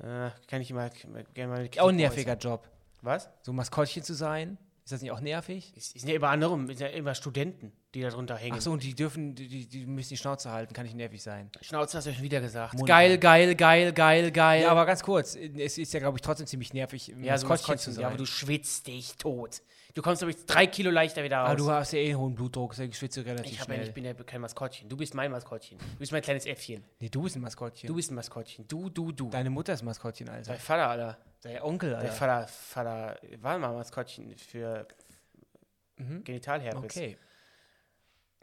Äh, kann ich immer gerne mal mit Auch ein nerviger äußern. Job. Was? So ein Maskottchen zu sein, ist das nicht auch nervig? Es sind ja immer andere, es sind ja immer Studenten, die da drunter hängen. Ach so, und die dürfen, die, die- die müssen die Schnauze halten, kann nicht nervig sein. Schnauze hast du ja schon wieder gesagt. Mund geil, halten. geil, geil, geil, geil. Ja, aber ganz kurz, es ist ja, glaube ich, trotzdem ziemlich nervig, ja, so Maskottchen zu sein. ja, aber du schwitzt dich tot. Du kommst, glaube ich, drei Kilo leichter wieder raus. aber du hast ja eh einen hohen Blutdruck, deswegen schwitzt du relativ ich, ja, schnell. nicht- ich bin ja kein Maskottchen. Du bist mein Maskottchen. Du bist mein kleines Äffchen. nee, du bist ein Maskottchen. Du bist ein Maskottchen. Du, du, du. Deine Mutter ist ein Maskottchen, Alter. Dein Vater, Alter. Dein Onkel, Alter. Vater, Vater war mal Maskottchen für Mhm. Genitalherpes. Okay.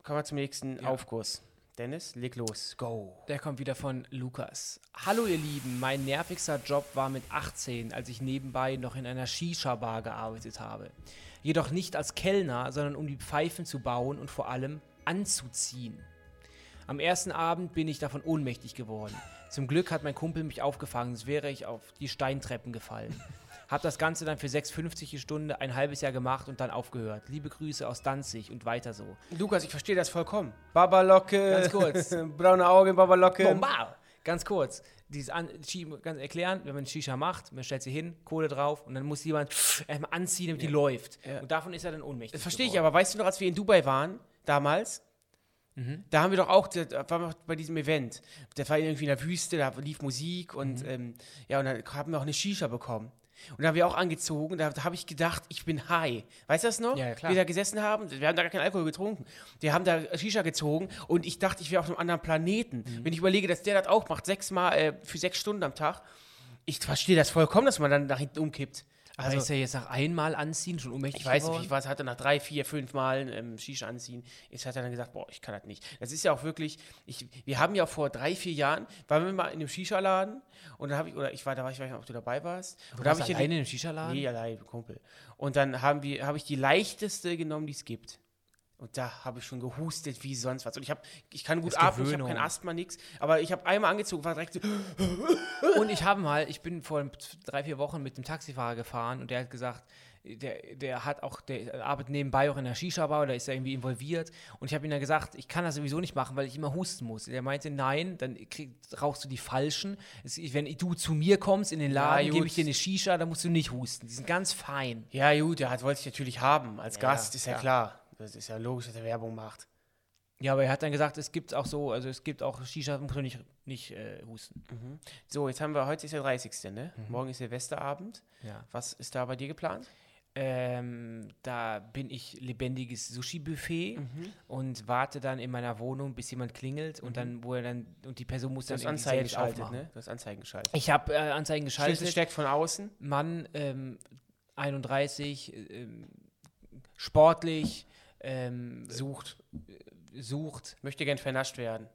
Kommen wir zum nächsten Ja. Aufguss. Dennis, leg los. Go. Der kommt wieder von Lukas. Hallo ihr Lieben, mein nervigster Job war mit 18, als ich nebenbei noch in einer Shisha-Bar gearbeitet habe. Jedoch nicht als Kellner, sondern um die Pfeifen zu bauen und vor allem anzuziehen. Am ersten Abend bin ich davon ohnmächtig geworden. Zum Glück hat mein Kumpel mich aufgefangen, sonst wäre ich auf die Steintreppen gefallen. Hab das Ganze dann für 6,50 die Stunde ein halbes Jahr gemacht und dann aufgehört. Liebe Grüße aus Danzig und weiter so. Lukas, ich verstehe das vollkommen. Babalocke. Ganz kurz. <laughs> Braune Augen, Babalocke. Bomba! ganz kurz, dieses an, ganz erklären, wenn man Shisha macht, man stellt sie hin, Kohle drauf und dann muss jemand erstmal anziehen, damit die läuft. Und davon ist er dann ohnmächtig. Das verstehe ich, aber weißt du noch, als wir in Dubai waren, damals, da haben wir doch auch, da waren wir bei diesem Event, das war irgendwie in der Wüste, da lief Musik und ähm, ja, und dann haben wir auch eine Shisha bekommen. Und da haben wir auch angezogen, da, da habe ich gedacht, ich bin high. Weißt du das noch? Ja, klar. Wir da gesessen haben, wir haben da gar keinen Alkohol getrunken. Wir haben da Shisha gezogen und ich dachte, ich wäre auf einem anderen Planeten. Wenn ich überlege, dass der das auch macht, sechsmal äh, für sechs Stunden am Tag, ich verstehe das vollkommen, dass man dann nach hinten umkippt. Also ist er jetzt nach einmal anziehen schon ohnmächtig Ich weiß geworden? nicht, was hat er nach drei, vier, fünf Malen ähm, Shisha anziehen, ist hat er dann gesagt, boah, ich kann das nicht. Das ist ja auch wirklich, ich, wir haben ja vor drei, vier Jahren, waren wir mal in einem Shisha-Laden und dann habe ich, oder ich war da, war ich weiß nicht, ob du dabei warst. und da warst habe ich ja alleine die- im Shisha-Laden? Nee, allein, Kumpel. Und dann haben wir, habe ich die leichteste genommen, die es gibt. Und da habe ich schon gehustet wie sonst was. Und ich habe, ich kann gut atmen, ich habe kein Asthma, nix. Aber ich habe einmal angezogen, war direkt so, <laughs> Und ich habe mal, ich bin vor drei, vier Wochen mit dem Taxifahrer gefahren und der hat gesagt, der, der hat auch, der arbeitet nebenbei auch in der Shisha-Bar oder ist da irgendwie involviert. Und ich habe ihm dann gesagt, ich kann das sowieso nicht machen, weil ich immer husten muss. Der meinte, nein, dann krieg, rauchst du die falschen. Es, wenn du zu mir kommst in den Laden, Ja, gebe ich dir eine Shisha, dann musst du nicht husten. Die sind ganz fein. ja gut, der hat, wollte ich natürlich haben als Gast, ist ja, ja. klar. Das ist ja logisch, dass er Werbung macht. Ja, aber er hat dann gesagt, es gibt auch so, also es gibt auch Shisha, man nicht, nicht äh, husten. So, jetzt haben wir, heute ist der 30. Ne? Morgen ist Silvesterabend. Ja. Was ist da bei dir geplant? Ähm, da bin ich lebendiges Sushi-Buffet Mhm. und warte dann in meiner Wohnung, bis jemand klingelt und dann, wo er dann, und die Person muss Du dann Anzeigen geschaltet, aufmachen. ne? Du hast Anzeigen geschaltet. Ich habe äh, Anzeigen Schlüssel geschaltet. steckt von außen. Mann, ähm, 31, ähm, sportlich, ähm, Sucht. sucht, Möchte gern vernascht werden.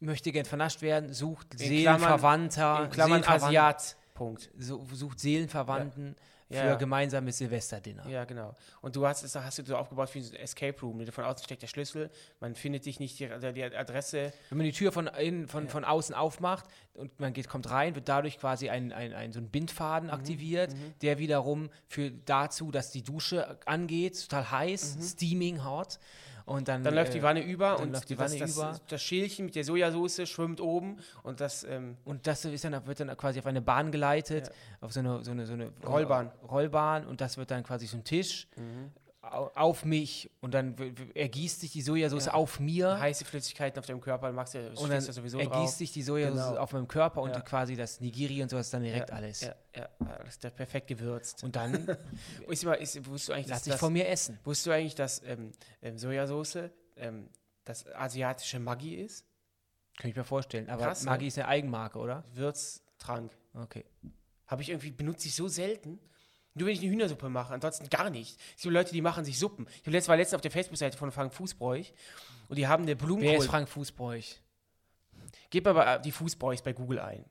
möchte gern vernascht werden, sucht In Seelenverwandter, In Klammern Seelenverwandten- Asiat. Punkt. so, sucht Seelenverwandten Ja, für ja. gemeinsames Silvesterdinner. Ja, genau. Und du hast es hast du so aufgebaut wie so ein Escape Room. Von außen steckt der Schlüssel, man findet dich nicht, die, die Adresse. Wenn man die Tür von, innen, von, von außen aufmacht und man geht, kommt rein, wird dadurch quasi ein, ein, ein, so ein Bindfaden Mhm, aktiviert, der wiederum führt dazu, dass die Dusche angeht, total heiß, steaming hot. Und dann, Mhm. Dann läuft die äh, Wanne über und läuft die das, Wanne das, über. das Schälchen mit der Sojasauce schwimmt oben und das ähm, Und das ist dann, wird dann quasi auf eine Bahn geleitet, auf so eine, so eine, so eine Rollbahn. Rollbahn und das wird dann quasi so ein Tisch au- auf mich und dann ergießt sich die Sojasauce Ja. auf mir heiße Flüssigkeiten auf deinem Körper, dann magst du, und dann da sowieso ergießt drauf. sich die Sojasauce Genau. auf meinem Körper und Ja. quasi das Nigiri und sowas dann direkt ja, alles. Ja, ja, alles da perfekt gewürzt. Und dann <laughs> ist immer, ist, wusstest du eigentlich, lass dich das, von mir essen. wusstest du eigentlich, dass ähm, ähm, Sojasauce ähm, das asiatische Maggi ist? Kann ich mir vorstellen. Aber Krass, ne? Maggi ist eine Eigenmarke, oder? Würztrank. Okay. Habe ich irgendwie, benutze ich so selten. Nur wenn ich eine Hühnersuppe mache, ansonsten gar nicht. Es gibt Leute, die machen sich Suppen. Ich war letztens auf der Facebook-Seite von Frank Fußbräuch und die haben eine Blumenkohl. Wer ist Frank Fußbräuch? Gib aber äh, die Fußbräuchs bei Google ein.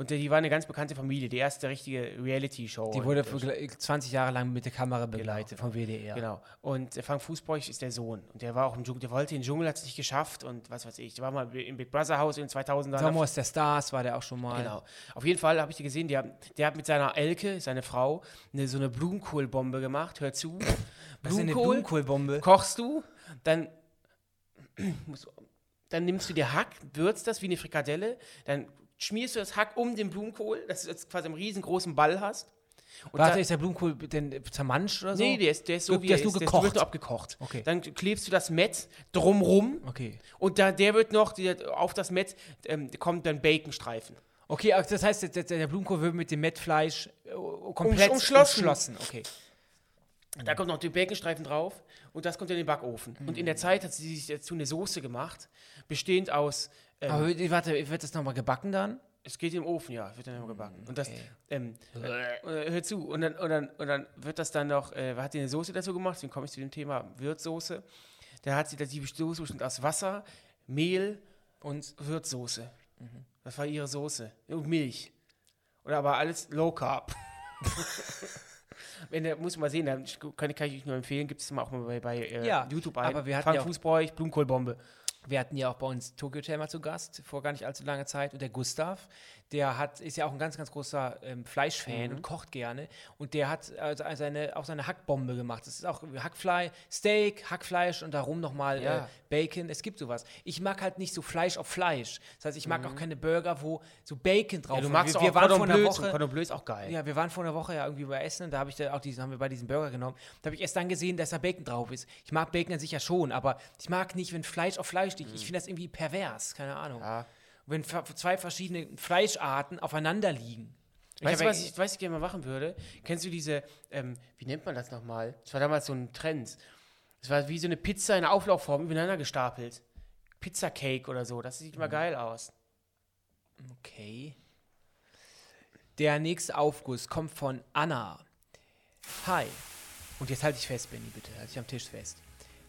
Und die war eine ganz bekannte Familie, die erste richtige Reality-Show. Die wurde Und, für äh, gl- 20 Jahre lang mit der Kamera begleitet vom WDR. Genau. Und Frank Fußbräuch ist der Sohn. Und der war auch im Dschungel, der wollte in den Dschungel, hat es nicht geschafft und was weiß ich. Der war mal im Big Brother Haus in den 2000ern. Sommer der Stars war der auch schon mal. Genau. Auf jeden Fall habe ich die gesehen, der, der hat mit seiner Elke, seine Frau, eine, so eine Blumenkohlbombe gemacht. Hör zu. Was ist eine Blumenkohlbombe? kochst du, dann, <clears throat> dann nimmst du dir Hack, würzt das wie eine Frikadelle, dann schmierst du das Hack um den Blumenkohl, dass du jetzt quasi einen riesengroßen Ball hast. Und Warte, da- ist der Blumenkohl denn zermanscht oder so? Nee, der ist, der ist so, wie der er ist nur gekocht. Der wird nur abgekocht. Okay. Dann klebst du das Mett drumrum Okay. und da, der wird noch, der, auf das Mett ähm, kommt dann Baconstreifen. Okay, also das heißt, der, der Blumenkohl wird mit dem Mettfleisch äh, komplett umschlossen. umschlossen. Okay. Da kommt noch die Baconstreifen drauf und das kommt in den Backofen. Und in der Zeit hat sie sich dazu eine Soße gemacht, bestehend aus, ähm, Aber wird- warte, wird das nochmal gebacken dann? es geht im Ofen, ja, wird dann immer gebacken. Und das, okay. ähm, äh, hör zu, und dann, und, dann, und dann wird das dann noch, äh, hat sie eine Soße dazu gemacht, deswegen komme ich zu dem Thema Würzsoße. Da hat sie die Soße bestimmt aus Wasser, Mehl und Würzsoße. Das war ihre Soße. Und Milch. Und aber alles Low Carb. Wenn muss man mal sehen, kann, kann ich euch nur empfehlen, gibt es mal auch mal bei, bei äh, Ja, YouTube ein. aber wir hatten Frank ja Blumenkohlbombe. Wir hatten ja auch bei uns Tokyo mal zu Gast, vor gar nicht allzu langer Zeit. Und der Gustav, der hat, ist ja auch ein ganz, ganz großer ähm, Fleischfan und kocht gerne. Und der hat also seine, auch seine Hackbombe gemacht. Das ist auch Hackfleisch, Steak, Hackfleisch und darum nochmal Ja. äh, Bacon. Es gibt sowas. Ich mag halt nicht so Fleisch auf Fleisch. Das heißt, ich mag auch keine Burger, wo so Bacon drauf Ja, du magst wir, auch wir waren vor Cordon einer Bleu. Woche, Cordon Bleu ist auch geil. ja, wir waren vor einer Woche ja irgendwie bei Essen, da habe ich da auch diesen, haben wir bei diesem Burger genommen. Da habe ich erst dann gesehen, dass da Bacon drauf ist. Ich mag Bacon an sich ja schon, aber ich mag nicht, wenn Fleisch auf Fleisch liegt. Ich finde das irgendwie pervers, keine Ahnung. Ja. Wenn zwei verschiedene Fleischarten aufeinander liegen. Weißt du, was ich, was ich gerne mal machen würde? Kennst du diese, ähm, wie nennt man das nochmal? Das war damals so ein Trend. Das war wie so eine Pizza in Auflaufform übereinander gestapelt. Pizza Cake oder so. Das sieht mal geil aus. Okay. Der nächste Aufguss kommt von Anna. Hi. Und jetzt halte ich fest, Benny, bitte. Halte ich am Tisch fest.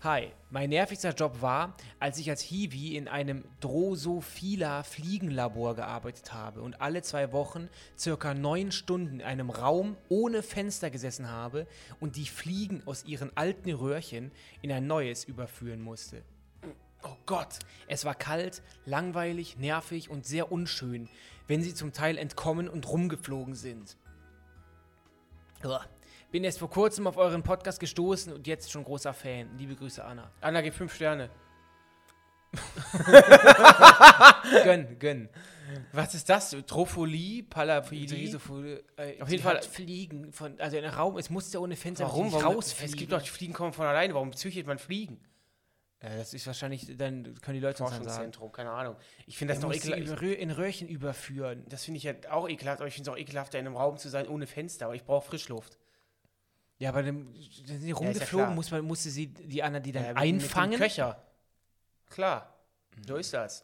Hi. Mein nervigster Job war, als ich als Hiwi in einem Drosophila Fliegenlabor gearbeitet habe und alle zwei Wochen circa neun Stunden in einem Raum ohne Fenster gesessen habe und die Fliegen aus ihren alten Röhrchen in ein neues überführen musste. Oh Gott. Es war kalt, langweilig, nervig und sehr unschön, wenn sie zum Teil entkommen und rumgeflogen sind. Uah. Bin erst vor kurzem auf euren Podcast gestoßen und jetzt schon großer Fan. Liebe Grüße, Anna. Anna gibt fünf Sterne. <laughs> Gönn, gönn. Was ist das? Tropholie? Palaphilie? Äh, Auf jeden Fall- Fliegen von, also in einem Raum, es musste ohne Fenster Warum? Warum? rausfliegen. Es gibt doch, die Fliegen kommen von alleine. Warum züchtet man Fliegen? ja, das ist wahrscheinlich, dann können die Leute uns dann sagen. Keine Ahnung. Ich finde das doch muss ekelhaft. in Röhrchen überführen. Das finde ich ja auch ekelhaft, aber ich finde es auch ekelhafter, in einem Raum zu sein ohne Fenster. Aber ich brauche Frischluft. Ja, aber dann sind ja rumgeflogen, klar. muss man, musste sie, die Anna die dann Ja, einfangen. Mit Köcher. Klar, so ist das.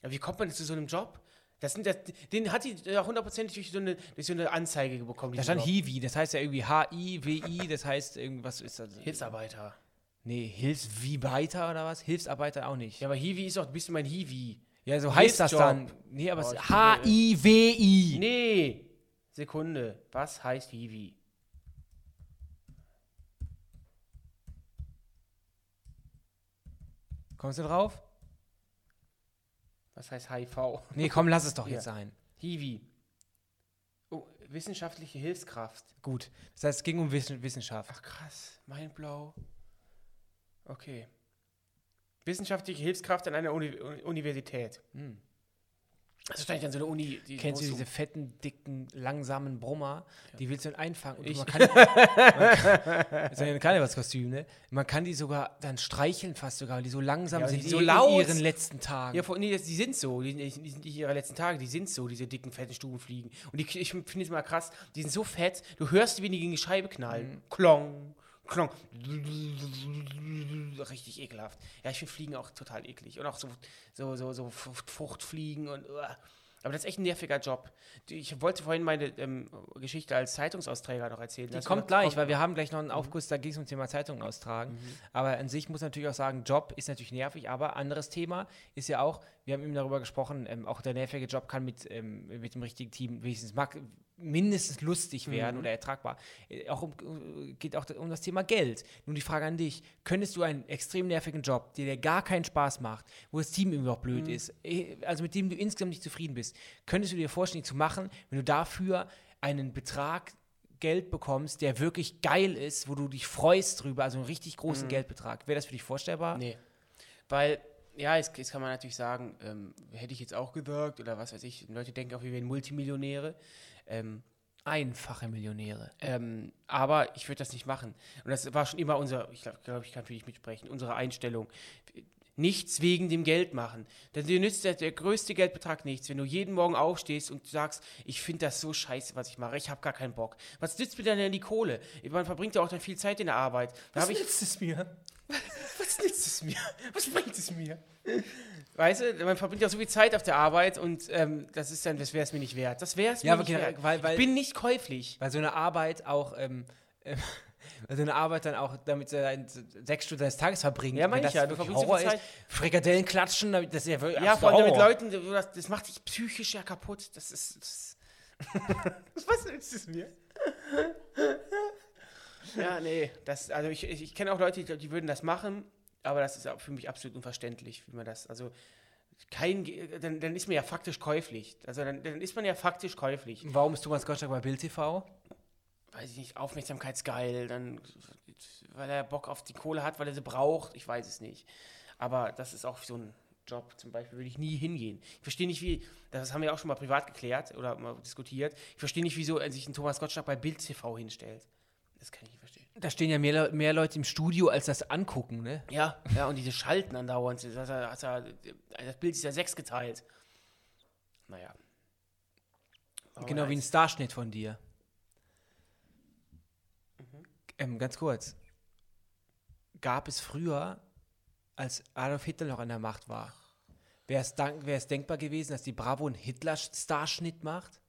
Ja, wie kommt man zu so einem Job? Das sind das, den hat die ja hundertprozentig durch so eine, durch so eine Anzeige bekommen. Da stand Job. Hiwi, das heißt ja irgendwie H-I-W-I, das heißt irgendwas ist das? Hilfsarbeiter. Nee, Hilfsarbeiter oder was? Hilfsarbeiter auch nicht. Ja, aber Hiwi ist doch ein bisschen mein Hiwi. Ja, so heißt das dann. Nee, aber Oh, H-I-W-I. Nee. Sekunde. Was heißt Hiwi? Kommst du drauf? Was heißt HIV? Nee, komm, lass es doch Ja. jetzt sein. Hiwi. Oh, wissenschaftliche Hilfskraft. Gut. Das heißt, es ging um Wissen Wissenschaft. Ach krass, Mindblow. Okay. Wissenschaftliche Hilfskraft an einer Uni Universität. Hm. Das ist wahrscheinlich dann so eine Uni. Die Kennst du diese fetten, dicken, langsamen Brummer? Die willst du dann einfangen. Und Ich- man kann, man kann, das ist ja ein Karnevalskostüm, ne? Man kann die sogar dann streicheln fast sogar, weil die so langsam Ja, sind die so in laut. ihren letzten Tagen. Ja, nee, die sind so. Die, die sind nicht ihre letzten Tage, die sind so, diese dicken, fetten Stubenfliegen. Und die, ich finde es mal krass, die sind so fett, du hörst, wie die gegen die Scheibe knallen. Mhm. Klong, klong. Richtig ekelhaft. Ja, ich finde Fliegen auch total eklig. Und auch so, so, so, so Frucht- Fruchtfliegen und. uah. Aber das ist echt ein nerviger Job. Ich wollte vorhin meine ähm, Geschichte als Zeitungsausträger noch erzählen. Die Das kommt gleich, weil wir haben gleich noch einen Aufguss, da geht es um Thema Zeitungen austragen. Aber an sich muss man natürlich auch sagen, Job ist natürlich nervig, aber anderes Thema ist ja auch, wir haben eben darüber gesprochen, ähm, auch der nervige Job kann mit, ähm, mit dem richtigen Team wenigstens mag, mindestens lustig werden oder ertragbar. Äh, Auch um, äh, geht auch um das Thema Geld. Nun die Frage an dich, könntest du einen extrem nervigen Job, der dir gar keinen Spaß macht, wo das Team irgendwie auch blöd ist, äh, also mit dem du insgesamt nicht zufrieden bist, könntest du dir vorstellen, ihn zu machen, wenn du dafür einen Betrag Geld bekommst, der wirklich geil ist, wo du dich freust drüber, also einen richtig großen Geldbetrag. Wäre das für dich vorstellbar? Nee. Weil, ja, jetzt, jetzt kann man natürlich sagen, ähm, hätte ich jetzt auch gesagt oder was weiß ich, Leute denken auch, wir wären Multimillionäre. Ähm, Einfache Millionäre. ähm, aber ich würde das nicht machen. Und das war schon immer unser, ich glaube, glaub, ich kann für dich mitsprechen, unsere Einstellung. Nichts wegen dem Geld machen. Denn dir nützt der, der größte Geldbetrag nichts, wenn du jeden Morgen aufstehst und sagst, ich finde das so scheiße, was ich mache, ich habe gar keinen Bock. Was nützt mir dann denn die Kohle? Man verbringt ja auch dann viel Zeit in der Arbeit. Da habe ich, es mir? <laughs> was nützt es mir? Was bringt es mir? Weißt du, man verbringt ja so viel Zeit auf der Arbeit und ähm, das ist dann, das wäre es mir nicht wert. Das wäre es Ja, mir nicht genau, wert. weil- weil- ich bin nicht käuflich. Weil so eine Arbeit auch, ähm, <laughs> ähm, weil so eine Arbeit dann auch, damit er ein- sechs Stunden des Tages verbringt. Ja, meine ich ja, du verbringst so viel Horror ist. Frikadellen klatschen, damit- das ist ja wirklich Ja, vor allem mit Horror. Leuten, das, das macht dich psychisch ja kaputt. Das ist. Das <laughs> Was nützt es mir? Ja, nee. Das, also ich, ich, ich kenne auch Leute, die, die würden das machen. Aber das ist für mich absolut unverständlich, wie man das, also kein, dann, dann ist man ja faktisch käuflich. Also dann, dann ist man ja faktisch käuflich. Warum ist Thomas Gottschalk bei Bild TV? Weiß ich nicht, aufmerksamkeitsgeil, dann, weil er Bock auf die Kohle hat, weil er sie braucht, ich weiß es nicht. Aber das ist auch so ein Job zum Beispiel, würde ich nie hingehen. Ich verstehe nicht, wie, das haben wir auch schon mal privat geklärt oder mal diskutiert, ich verstehe nicht, wieso sich ein Thomas Gottschalk bei Bild TV hinstellt. Das kann ich nicht verstehen. Da stehen ja mehr, mehr Leute im Studio, als das angucken, ne? Ja, ja, und diese Schalten andauernd. Das, das, das Bild ist ja sechs geteilt. Naja. Aber genau wie ein Starschnitt von dir. Mhm. Ähm, ganz kurz. Gab es früher, als Adolf Hitler noch an der Macht war, wäre es denkbar gewesen, dass die Bravo einen Hitler-Starschnitt macht?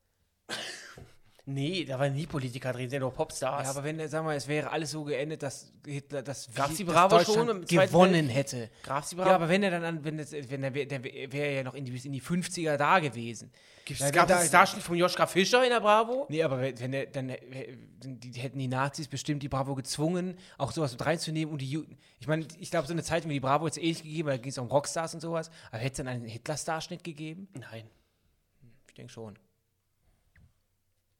Nee, da war nie Politiker drin, sind nur Popstars. Ja, aber wenn, sagen wir, es wäre alles so geendet, dass Hitler das, Bravo schon gewonnen hätte. Die Bravo? Ja, aber wenn er dann, wenn, das, wenn er, der wäre ja noch in die, in die 50er da gewesen. Gibt's, da, gab es Starschnitt von Joschka Fischer in der Bravo? Nee, aber wenn der, dann die hätten die Nazis bestimmt die Bravo gezwungen, auch sowas mit reinzunehmen und die Ich meine, ich glaube, so eine Zeitung wie die Bravo es eh nicht gegeben, da ging es um Rockstars und sowas. Aber hätte es dann einen Hitler-Starschnitt gegeben? Nein. Ich denke schon.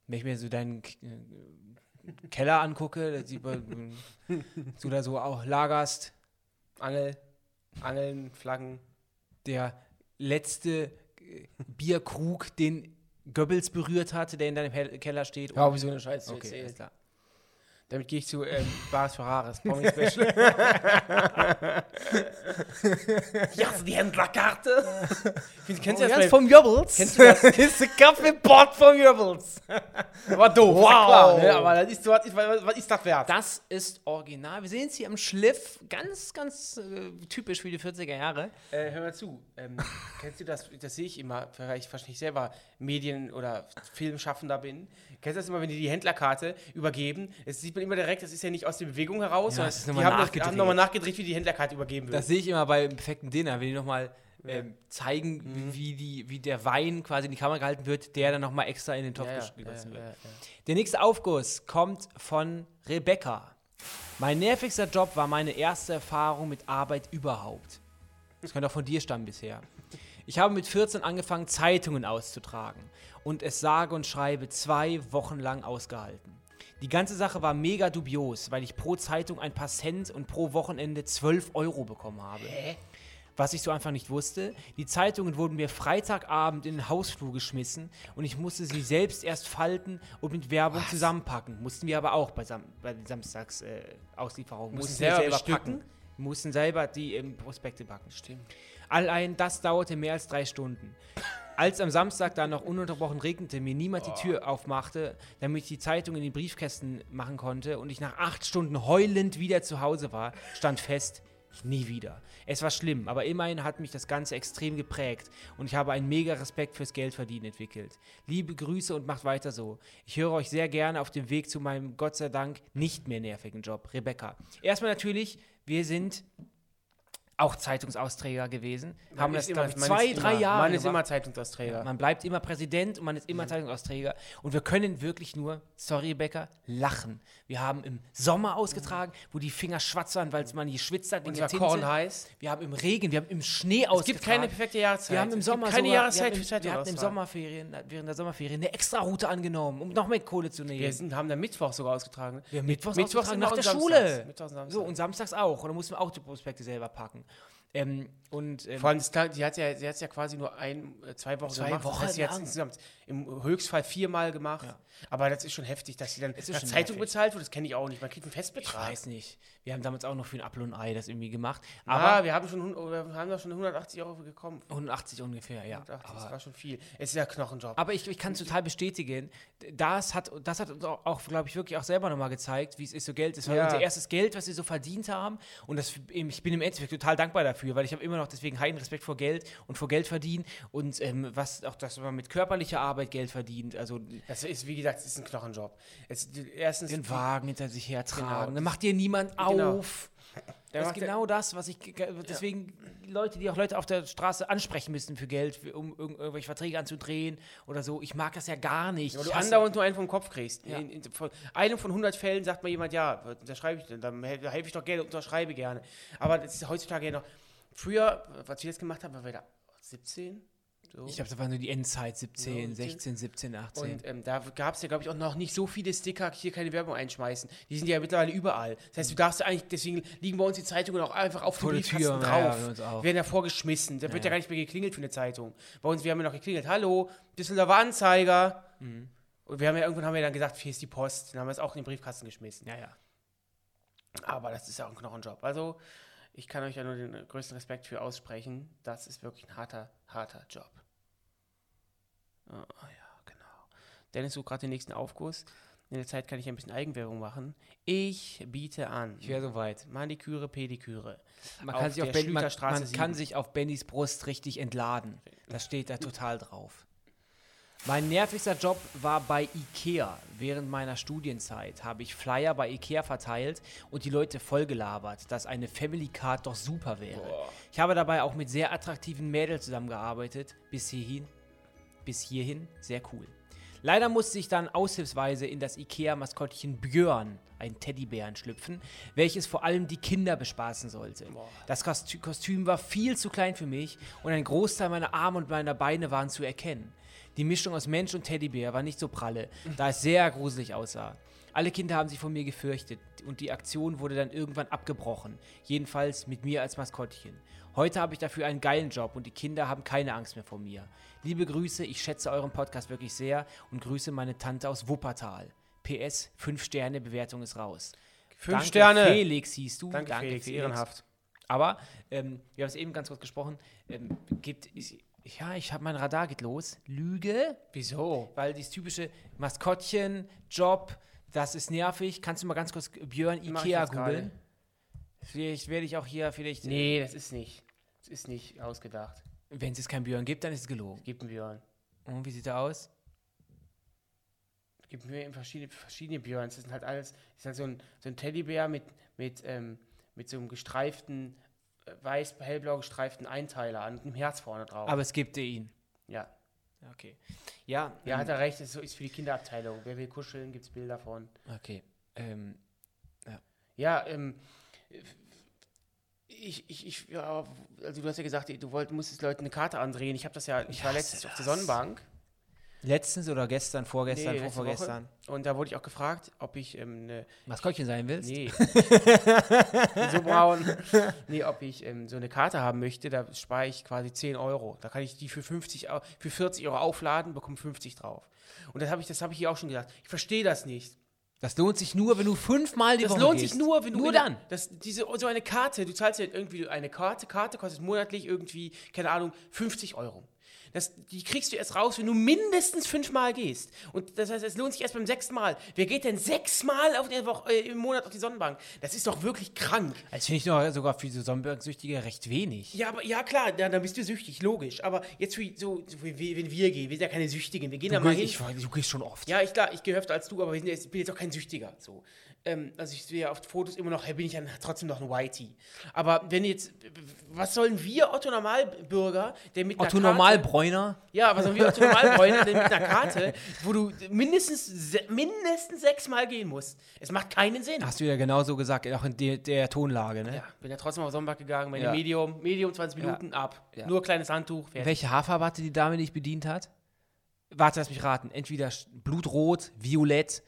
Wenn ich mir so deinen äh, Keller angucke, man, du da so auch lagerst. Angel, Angeln, Flaggen. Der letzte äh, Bierkrug, den Goebbels berührt hatte, der in deinem Keller steht. Ja, wie so eine Scheiße. Okay, ist klar. Damit gehe ich zu ähm, Baris Ferraris, Promi <laughs> Special. ja, so die Händlerkarte. kennst du das? Vom Jobbels. Kennst du das? ist ein Kaffeepot vom Jobbels. War doof, wow. klar. Ne? Aber das ist, was, ist, was ist das wert? Das ist original. Wir sehen es hier im Schliff. Ganz, ganz äh, typisch für die 40er Jahre. Äh, hör mal zu. Ähm, <laughs> kennst du das? Das sehe ich immer, weil ich wahrscheinlich selber Medien- oder Filmschaffender bin. Kennst du das immer, wenn die die Händlerkarte übergeben? Es sieht man immer direkt, das ist ja nicht aus der Bewegung heraus, ja, sondern die haben, haben nochmal nachgedreht, wie die Händlerkarte übergeben wird. Das sehe ich immer bei perfekten Dinner, wenn die nochmal ähm, zeigen, mhm. wie, die, wie der Wein quasi in die Kamera gehalten wird, der dann nochmal extra in den Topf ja, gegossen ja, wird. Der nächste Aufguss kommt von Rebecca. Mein nervigster Job war meine erste Erfahrung mit Arbeit überhaupt. Das könnte auch von dir stammen bisher. Ich habe mit 14 angefangen, Zeitungen auszutragen und es sage und schreibe zwei Wochen lang ausgehalten. Die ganze Sache war mega dubios, weil ich pro Zeitung ein paar Cent und pro Wochenende 12 Euro bekommen habe. Hä? Was ich so einfach nicht wusste, die Zeitungen wurden mir Freitagabend in den Hausflur geschmissen und ich musste sie selbst erst falten und mit Werbung Was? zusammenpacken. Mussten wir aber auch bei, Sam bei den Samstagsauslieferungen. Äh, mussten selber, selber packen. Mussten selber die ähm, Prospekte packen. Stimmt. Allein das dauerte mehr als drei Stunden. Als am Samstag dann noch ununterbrochen regnete, mir niemand die Tür aufmachte, damit ich die Zeitung in den Briefkästen machen konnte und ich nach acht Stunden heulend wieder zu Hause war, stand fest, nie wieder. Es war schlimm, aber immerhin hat mich das Ganze extrem geprägt und ich habe einen mega Respekt fürs Geldverdienen entwickelt. Liebe Grüße und macht weiter so. Ich höre euch sehr gerne auf dem Weg zu meinem Gott sei Dank nicht mehr nervigen Job. Rebecca. Erstmal natürlich, wir sind auch Zeitungsausträger gewesen. Man haben das, ich, zwei, drei immer, Jahre. Man ist immer Zeitungsausträger. Ja, man bleibt immer Präsident und man ist immer mhm. Zeitungsausträger. Und wir können wirklich nur, sorry, Rebecca, lachen. Wir haben im Sommer ausgetragen, wo die Finger schwatzern, weil man geschwitzt hat. Und Korn heiß. Wir haben im Regen, wir haben im Schnee ausgetragen. Es gibt keine perfekte Jahreszeit. Wir haben im Sommer keine sogar, Jahreszeit für Wir hatten im Sommerferien, während der Sommerferien eine extra Route angenommen, um noch mehr Kohle zu nehmen. Wir sind, haben dann Mittwoch sogar ausgetragen. Wir haben Mittwochs, Mittwochs ausgetragen nach der Schule. So, und samstags auch. Und dann mussten wir auch die Prospekte selber packen. Ähm, und, ähm, Vor allem, die hat ja, sie hat ja quasi nur ein, äh, zwei Wochen zwei gemacht. Wochen das heißt, sie hat insgesamt im Höchstfall viermal gemacht. Ja. Aber das ist schon heftig, dass sie dann nach Zeitung nervig. bezahlt wird. Das kenne ich auch nicht. Man kriegt einen Festbetrag. Ich weiß nicht. Wir haben damals auch noch für ein Apfel und Ei das irgendwie gemacht. Aber ja, wir haben schon, wir haben da schon 180 Euro gekommen. 180 ungefähr, ja. 180, aber das war schon viel. Es ist ja Knochenjob. Aber ich, ich kann es total bestätigen. Das hat, das hat uns auch, glaube ich, wirklich auch selber nochmal gezeigt, wie es ist, so Geld. Das war ja. unser erstes Geld, was wir so verdient haben. Und das, ich bin im Endeffekt total dankbar dafür, weil ich habe immer noch deswegen heiden Respekt vor Geld und vor Geld verdienen. Und ähm, was auch, dass man mit körperlicher Arbeit Geld verdient. Also, das ist, wie gesagt, das ist ein Knochenjob. Es, erstens den Wagen hinter sich hertragen. Genau. Dann macht dir niemand genau. auf. <laughs> Der Das ist ja- genau das, was ich. ge- ge- Deswegen Leute, die auch Leute auf der Straße ansprechen müssen für Geld, um irgend- irgendwelche Verträge anzudrehen oder so. Ich mag das ja gar nicht. Weil du andauernd nur einen vom Kopf kriegst. Ja. In, in, von einem von 100 Fällen sagt mal jemand, ja, unterschreibe ich, dann hel- helfe ich doch gerne, unterschreibe gerne. Aber das ist heutzutage ja noch. Früher, was wir jetzt gemacht haben, waren wir da 17? So. Ich glaube, das war nur die Endzeit, 17, Ja, 16, 17, 18. Und ähm, da gab es ja, glaube ich, auch noch nicht so viele Sticker, hier keine Werbung einschmeißen. Die sind ja mittlerweile überall. Das heißt, du darfst ja eigentlich, deswegen liegen bei uns die Zeitungen auch einfach auf Vor dem Briefkasten Tür, ja, ja, drauf. auch. werden ja vorgeschmissen. Da wird ja Ja. gar nicht mehr geklingelt für eine Zeitung. Bei uns, wir haben ja noch geklingelt. Hallo, Düsseldorfer Anzeiger. Mhm. Und wir haben ja irgendwann haben wir dann gesagt, hier ist die Post. Dann haben wir es auch in den Briefkasten geschmissen. ja, ja. Aber das ist ja auch ein Job. Also, ich kann euch ja nur den größten Respekt für aussprechen. Das ist wirklich ein harter, harter Job. Oh, ja, genau. Dennis sucht gerade den nächsten Aufguss. In der Zeit kann ich ein bisschen Eigenwerbung machen. Ich biete an. Ich wäre soweit. Maniküre, Pediküre. Man, Auf kann sich auf, ben, man, man kann 7. sich auf Bennys Brust richtig entladen. Das steht da total drauf. Mein nervigster Job war bei Ikea. Während meiner Studienzeit habe ich Flyer bei Ikea verteilt und die Leute vollgelabert, dass eine Family Card doch super wäre. Ich habe dabei auch mit sehr attraktiven Mädels zusammengearbeitet. Bis hierhin, bis hierhin sehr cool. Leider musste ich dann aushilfsweise in das Ikea-Maskottchen Björn, ein Teddybären, schlüpfen, welches vor allem die Kinder bespaßen sollte. Das Kostü Kostüm war viel zu klein für mich und ein Großteil meiner Arme und meiner Beine waren zu erkennen. Die Mischung aus Mensch und Teddybär war nicht so pralle, da es sehr gruselig aussah. Alle Kinder haben sich von mir gefürchtet und die Aktion wurde dann irgendwann abgebrochen. Jedenfalls mit mir als Maskottchen. Heute habe ich dafür einen geilen Job und die Kinder haben keine Angst mehr vor mir. Liebe Grüße, ich schätze euren Podcast wirklich sehr und grüße meine Tante aus Wuppertal. PS, 5 Sterne, Bewertung ist raus. Fünf Danke, Sterne. Felix hieß du. Danke, Felix, ehrenhaft. Aber, ähm, wir haben es eben ganz kurz gesprochen, ähm, gibt, ist, ja, ich habe mein Radar geht los. Lüge, Wieso? weil dieses typische Maskottchen, Job, das ist nervig. Kannst du mal ganz kurz Björn Ikea googeln? Vielleicht werde ich auch hier, vielleicht, Nee, das ist nicht. Das ist nicht ausgedacht. wenn es jetzt keinen Björn gibt, dann ist es gelogen. Gib einen Björn. Und wie sieht er aus? Gibt mir verschiedene, verschiedene Björns. Das sind halt alles, das ist halt so ein, so ein Teddybär mit, mit, ähm, mit so einem gestreiften, äh, weiß, hellblau gestreiften Einteiler an einem Herz vorne drauf. Aber es gibt ihn. ja. Okay. Ja, Ja, ähm, hat er recht, das ist so- ist für die Kinderabteilung. Wer will kuscheln, gibt es Bilder von. Okay. Ähm, Ja, ähm, ich, ich, ich, ja, also du hast ja gesagt, du wollt, musstest Leuten eine Karte andrehen. Ich habe das ja, ich war letztens auf der. Sonnenbank letztens oder gestern, vorgestern, Nee, vorvorgestern. und da wurde ich auch gefragt, ob ich ähm, eine Maskottchen sein willst? Nee. <laughs> So braun. Nee, ob ich ähm, so eine Karte haben möchte, da spare ich quasi 10 Euro. Da kann ich die für 50, Au- für 40 Euro aufladen, bekomme 50 drauf. Und das habe ich, das habe ich hier auch schon gesagt. Ich verstehe das nicht. Das lohnt sich nur, wenn du fünfmal die Das Woche lohnt gehst. sich nur, wenn du Nur in- dann. Das, diese, so eine Karte, du zahlst ja irgendwie eine Karte, Karte kostet monatlich irgendwie, keine Ahnung, 50 Euro. Das, die kriegst du erst raus, wenn du mindestens fünfmal gehst. Und das heißt, es lohnt sich erst beim sechsten Mal. Wer geht denn sechsmal auf der Woche, äh, im Monat auf die Sonnenbank? Das ist doch wirklich krank. Das finde ich noch sogar für so Sonnenbergsüchtige recht wenig. Ja, aber ja klar, da, dann bist du süchtig, logisch. Aber jetzt für, so, wenn wir gehen, wir sind ja keine Süchtigen, wir gehen da Du, mal gehst- hin. ich, du gehst schon oft. Ja, ich klar, ich gehe öfter als du, aber wir sind ich bin jetzt auch kein Süchtiger. So. Ähm, also ich sehe ja auf Fotos immer noch, hey, bin ich dann trotzdem noch ein Whitey. Aber wenn jetzt, was sollen wir, Otto Normalbürger, der mit einer Otto Karte, Normalbräuner. Ja, was sollen wir Otto Normalbräuner, der mit einer Karte, wo du mindestens, se- mindestens sechsmal gehen musst. Es macht keinen Sinn. Hast du ja genauso gesagt, auch in de, der Tonlage, ne? Ja, bin ja trotzdem auf Sonnenbank gegangen, meine Ja. Medium, Medium 20 Minuten ab. Ja. Nur kleines Handtuch, fertig. Welche Haarfarbe hatte die Dame, die dich bedient hat? Warte, lass mich raten. Entweder blutrot, violett,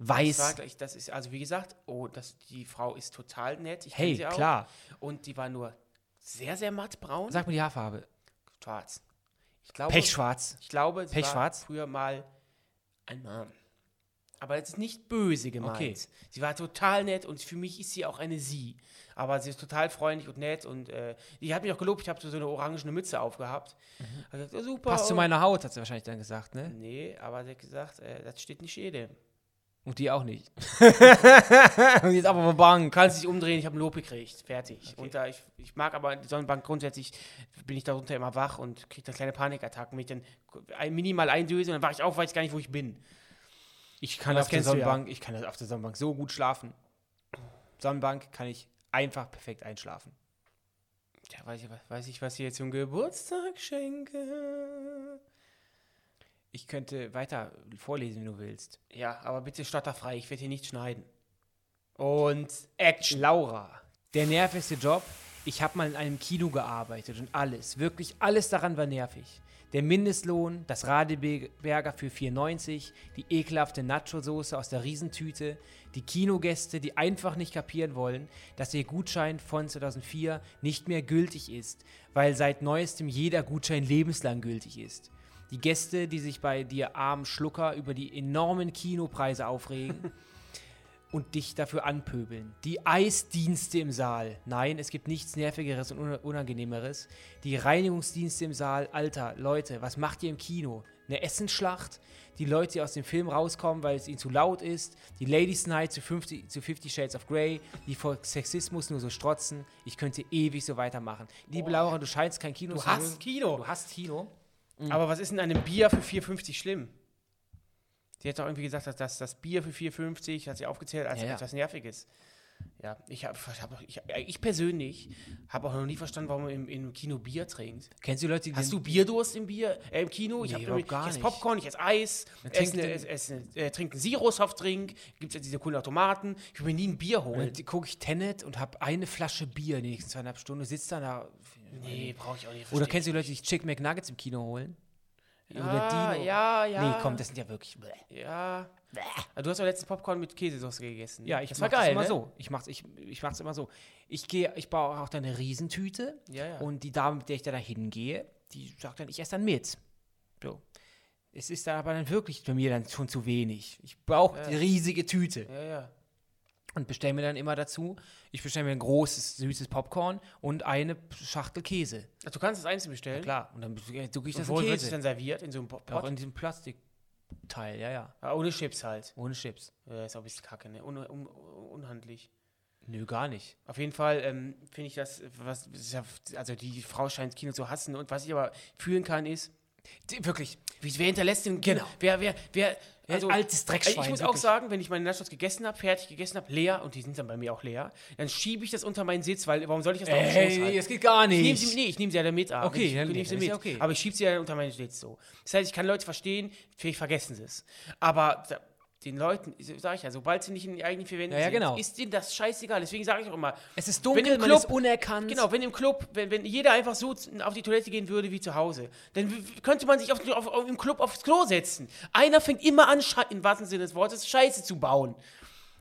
Das war weiß. das ist, also wie gesagt, oh, das, die Frau ist total nett. Ich Hey, sie auch. klar. Und die war nur sehr, sehr mattbraun. Sag mir die Haarfarbe. Schwarz. Ich glaube, Pechschwarz. Ich glaube, sie war Pechschwarz? früher mal ein Mann. Aber es ist nicht böse gemeint. Okay. Sie war total nett und für mich ist sie auch eine Sie. Aber sie ist total freundlich und nett und äh, die hat mich auch gelobt. Ich habe so eine orangene Mütze aufgehabt. Hat gesagt, ja, super. Mhm. Passt zu meiner Haut, hat sie wahrscheinlich dann gesagt, ne? Nee, aber sie hat gesagt, äh, das steht nicht jedem. Und die auch nicht. <laughs> Und jetzt aber Bank. Kannst dich umdrehen, ich habe ein Lob gekriegt. Fertig. Und da ich, ich mag aber die Sonnenbank grundsätzlich, bin ich darunter immer wach und kriege dann kleine Panikattacken. Wenn ich dann minimal eindöse und dann wache ich auf, weiß ich gar nicht, wo ich bin. Ich kann Das auf der du ja. Sonnenbank, ich kann auf der Sonnenbank so gut schlafen. Sonnenbank kann ich einfach perfekt einschlafen. Ja, weiß ich, weiß ich, was ich jetzt zum Geburtstag schenke. Ich könnte weiter vorlesen, wenn du willst. Ja, aber bitte stotterfrei, ich werde hier nicht schneiden. Und Action. Laura, der nervigste Job. Ich habe mal in einem Kino gearbeitet und alles, wirklich alles daran war nervig. Der Mindestlohn, das Radeberger für 4,90, die ekelhafte Nacho-Soße aus der Riesentüte, die Kinogäste, die einfach nicht kapieren wollen, dass ihr Gutschein von 2004 nicht mehr gültig ist, weil seit neuestem jeder Gutschein lebenslang gültig ist. Die Gäste, die sich bei dir armen Schlucker über die enormen Kinopreise aufregen <laughs> und dich dafür anpöbeln. Die Eisdienste im Saal. Nein, es gibt nichts Nervigeres und Unangenehmeres. Die Reinigungsdienste im Saal. Alter, Leute, was macht ihr im Kino? Eine Essensschlacht? Die Leute, die aus dem Film rauskommen, weil es ihnen zu laut ist. Die Ladies Night zu 50, zu 50 Shades of Grey. Die vor Sexismus nur so strotzen. Ich könnte ewig so weitermachen. Liebe Laura, du scheinst kein Kino Du zu hast mögen. Kino. Du hast Kino. Aber was ist in einem Bier für 4,50 schlimm? Sie hat doch irgendwie gesagt, dass das, das Bier für 4,50 hat sie aufgezählt als Ja, ja. etwas Nerviges. Ja, ich, hab, hab, ich, ich persönlich habe auch noch nie verstanden, warum man im, im Kino Bier trinkt. Kennst du Leute, die Hast du Bierdurst im Bier, äh, im Kino? ich Nee, habe gar ich esse. Popcorn, ich esse Eis, Dann esse, den- esse, äh, trinke einen Zero-Softdrink, gibt es ja diese coolen Automaten. Ich will mir nie ein Bier holen. Und gucke ich Tenet und habe eine Flasche Bier in den nächsten zweieinhalb Stunden, dann da. Nee, brauche ich auch nicht. Oder kennst du Leute, die sich Chick McNuggets im Kino holen? ja, Dino? ja, ja. Nee, komm, das sind ja wirklich. Bäh. Ja. Ah, Du hast doch letztens Popcorn mit Käsesauce gegessen. Ja, ich das war geil, immer ne? so. Ich mach's, ich, ich mach's immer so. Ich gehe, ich baue auch dann eine Riesentüte Ja, ja. und die Dame, mit der ich da hingehe, die sagt dann, ich esse dann mit. So. Es ist dann aber dann wirklich für mir dann schon zu wenig. Ich brauche die riesige Tüte Ja, ja. Und bestelle mir dann immer dazu. Ich bestelle mir ein großes, süßes Popcorn und eine Schachtel Käse. Ach, Du kannst das einzeln bestellen. Klar. Und dann drücke ich das Und wo wird es dann serviert? In so einem Pot? Auch in diesem Plastikteil, ja, ja. Ah, ohne Chips halt. Ohne Chips. Ja, ist auch ein bisschen kacke, ne? Un, un, unhandlich. Nö, gar nicht. Auf jeden Fall ähm, finde ich das, was, ja- also die Frau scheint Kino zu hassen und was ich aber fühlen kann ist, Die, wirklich. wer hinterlässt den Genau. Wer, wer, wer, ein altes Dreckschwein, Ich muss auch wirklich. sagen, wenn ich meine Nachos gegessen habe, fertig gegessen habe, leer, und die sind dann bei mir auch leer, dann schiebe ich das unter meinen Sitz, weil warum soll ich das da Schoß halten? das geht gar Ich nehme sie, nee, ich nehme sie ja dann mit. Okay, ich, dann- ich nehme sie dann mit. ja okay. Aber ich schiebe sie ja unter meinen Sitz so. Das heißt, ich kann Leute verstehen, vielleicht vergessen sie es. Aber den Leuten, sage ich ja, sobald sie nicht in die eigenen vier Wänden Ja, ja, sind, genau. ist denen das scheißegal. Deswegen sage ich auch immer, Es ist Wenn dunkel, im man Club- ist unerkannt. Genau, wenn im Club, wenn, wenn jeder einfach so auf die Toilette gehen würde wie zu Hause, dann könnte man sich auf, auf, auf, im Club aufs Klo setzen. Einer fängt immer an, im wahrsten Sinne des Wortes, Scheiße zu bauen.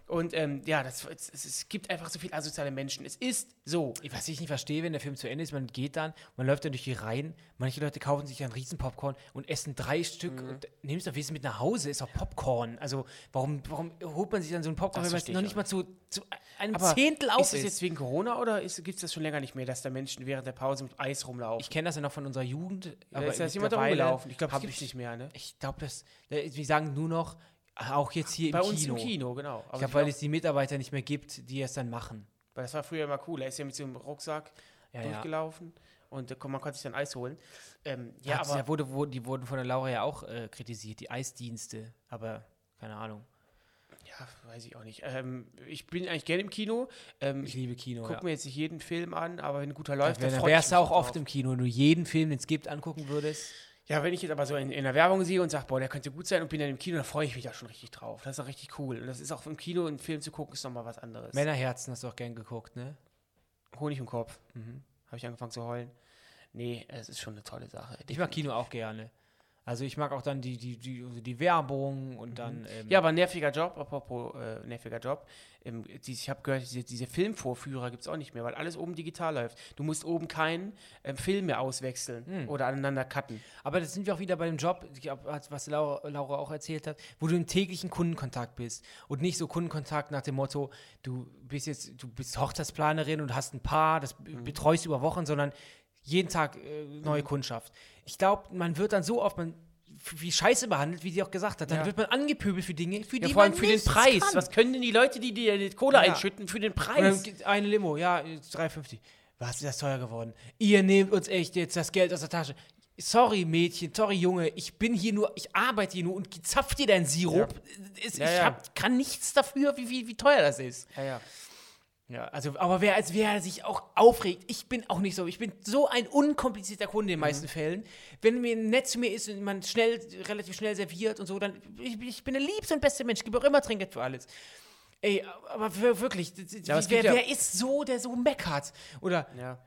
Und ähm, ja, das, es, es, gibt einfach so viele asoziale Menschen. Es ist so. Was ich nicht verstehe, wenn der Film zu Ende ist, man geht dann, man läuft dann durch die Reihen, manche Leute kaufen sich einen riesen Popcorn und essen drei Stück Mhm. und nehmen es doch wenigstens mit nach Hause, ist doch Popcorn. Also warum, warum holt man sich dann so einen Popcorn, Das wenn man es noch ich nicht mal zu, zu einem Aber Zehntel auf ist es jetzt wegen Corona oder gibt es das schon länger nicht mehr, dass da Menschen während der Pause mit Eis rumlaufen? Ich kenne das ja noch von unserer Jugend, aber aber ist da jemand rumgelaufen? Ich glaube, das hab gibt es nicht mehr, ne? Ich glaube, das, äh, wir sagen nur noch, auch jetzt hier Bei im uns Kino. im Kino, genau. Ich glaube, weil es die Mitarbeiter nicht mehr gibt, die es dann machen. Weil das war früher immer cool. Er ist ja mit so einem Rucksack Ja, ja. durchgelaufen und äh, man konnte sich dann Eis holen. Ähm, ja, Ja, aber ja wurde, wurde, die wurden von der Laura ja auch äh, kritisiert, die Eisdienste, aber keine Ahnung. ja, weiß ich auch nicht. Ähm, ich bin eigentlich gerne im Kino. Ähm, Ich liebe Kino. gucke ja. mir jetzt nicht jeden Film an, aber wenn ein guter läuft, Dann dann ich wärst du auch drauf. oft im Kino, wenn du jeden Film, den es gibt, angucken würdest. Ja, wenn ich jetzt aber so in, in der Werbung sehe und sage, boah, der könnte gut sein und bin dann im Kino, dann freue ich mich da schon richtig drauf. Das ist auch richtig cool. Und das ist auch im Kino, einen Film zu gucken, ist nochmal was anderes. Männerherzen hast du auch gern geguckt, ne? Honig im Kopf. Mhm. Habe ich angefangen zu heulen. Nee, es ist schon eine tolle Sache. Ich mag Kino auch gerne. Also ich mag auch dann die, die, die, also die Werbung und dann. Ähm, Ja, aber nerviger Job, apropos äh, nerviger Job. Ähm, die, ich habe gehört, diese, diese Filmvorführer gibt es auch nicht mehr, weil alles oben digital läuft. Du musst oben keinen ähm, Film mehr auswechseln Hm. oder aneinander cutten. Aber das sind wir auch wieder bei dem Job, glaub, was Laura, Laura auch erzählt hat, wo du im täglichen Kundenkontakt bist und nicht so Kundenkontakt nach dem Motto, du bist jetzt, du bist Hochzeitsplanerin und hast ein Paar, das b- betreust über Wochen, sondern jeden Tag äh, neue Kundschaft. Ich glaube, man wird dann so oft man, wie Scheiße behandelt, wie sie auch gesagt hat. Dann Ja. wird man angepöbelt für Dinge, für Ja, die vor allem man für den Preis. Kann. Was können denn die Leute, die dir die Kohle Ja. einschütten, für den Preis? eine Limo, ja, 3,50. Was ist das teuer geworden? Ihr nehmt uns echt jetzt das Geld aus der Tasche. Sorry, Mädchen, sorry, Junge, ich bin hier nur, ich arbeite hier nur und zapf dir deinen Sirup. Ja, ich. Hab, kann nichts dafür, wie, wie, wie teuer das ist. Ja, ja. Ja, also, aber wer, als wer sich auch aufregt, ich bin auch nicht so. Ich bin so ein unkomplizierter Kunde in den meisten Fällen. Wenn mir nett zu mir ist und man schnell, relativ schnell serviert und so, dann ich, ich bin der liebste und beste Mensch, ich gebe auch immer Trinkgeld für alles. Ey, aber wir- wirklich, Ja, wer, ja- wer ist so, der so meckert? Oder, Ja.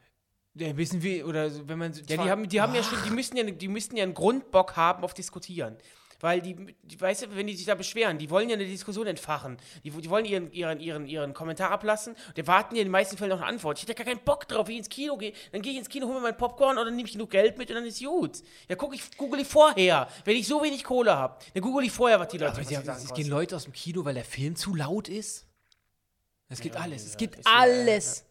der wissen wir, oder wenn man. Ja, die haben, die haben ja schon, die müssten ja, die müssten ja einen Grundbock haben auf Diskutieren. Weil die, die, weißt du, wenn die sich da beschweren, die wollen ja eine Diskussion entfachen. Die, die wollen ihren, ihren, ihren, ihren Kommentar ablassen. Die warten ja in den meisten Fällen noch eine Antwort. Ich hätte gar keinen Bock drauf, wenn ich ins Kino gehe. Dann gehe ich ins Kino, hole mir mein Popcorn oder nehme ich genug Geld mit und dann ist gut. Ja, guck, ich google ich vorher. Wenn ich so wenig Kohle habe, dann google ich vorher, was die Leute Aber haben, Sachen es gehen Leute aus dem Kino, weil der Film zu laut ist. Es gibt alles. Es gibt ja- alles.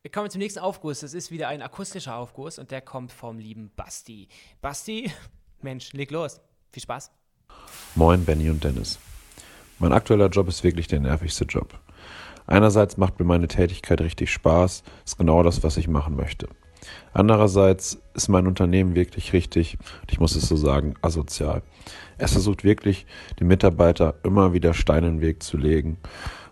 Wir kommen zum nächsten Aufguss. Das ist wieder ein akustischer Aufguss und der kommt vom lieben Basti. Basti, <laughs> Mensch, leg los. Viel Spaß. Moin, Benny und Dennis. Mein aktueller Job ist wirklich der nervigste Job. Einerseits macht mir meine Tätigkeit richtig Spaß, ist genau das, was ich machen möchte. Andererseits ist mein Unternehmen wirklich richtig, ich muss es so sagen, asozial. Es versucht wirklich, den Mitarbeiter immer wieder Steine in den Weg zu legen.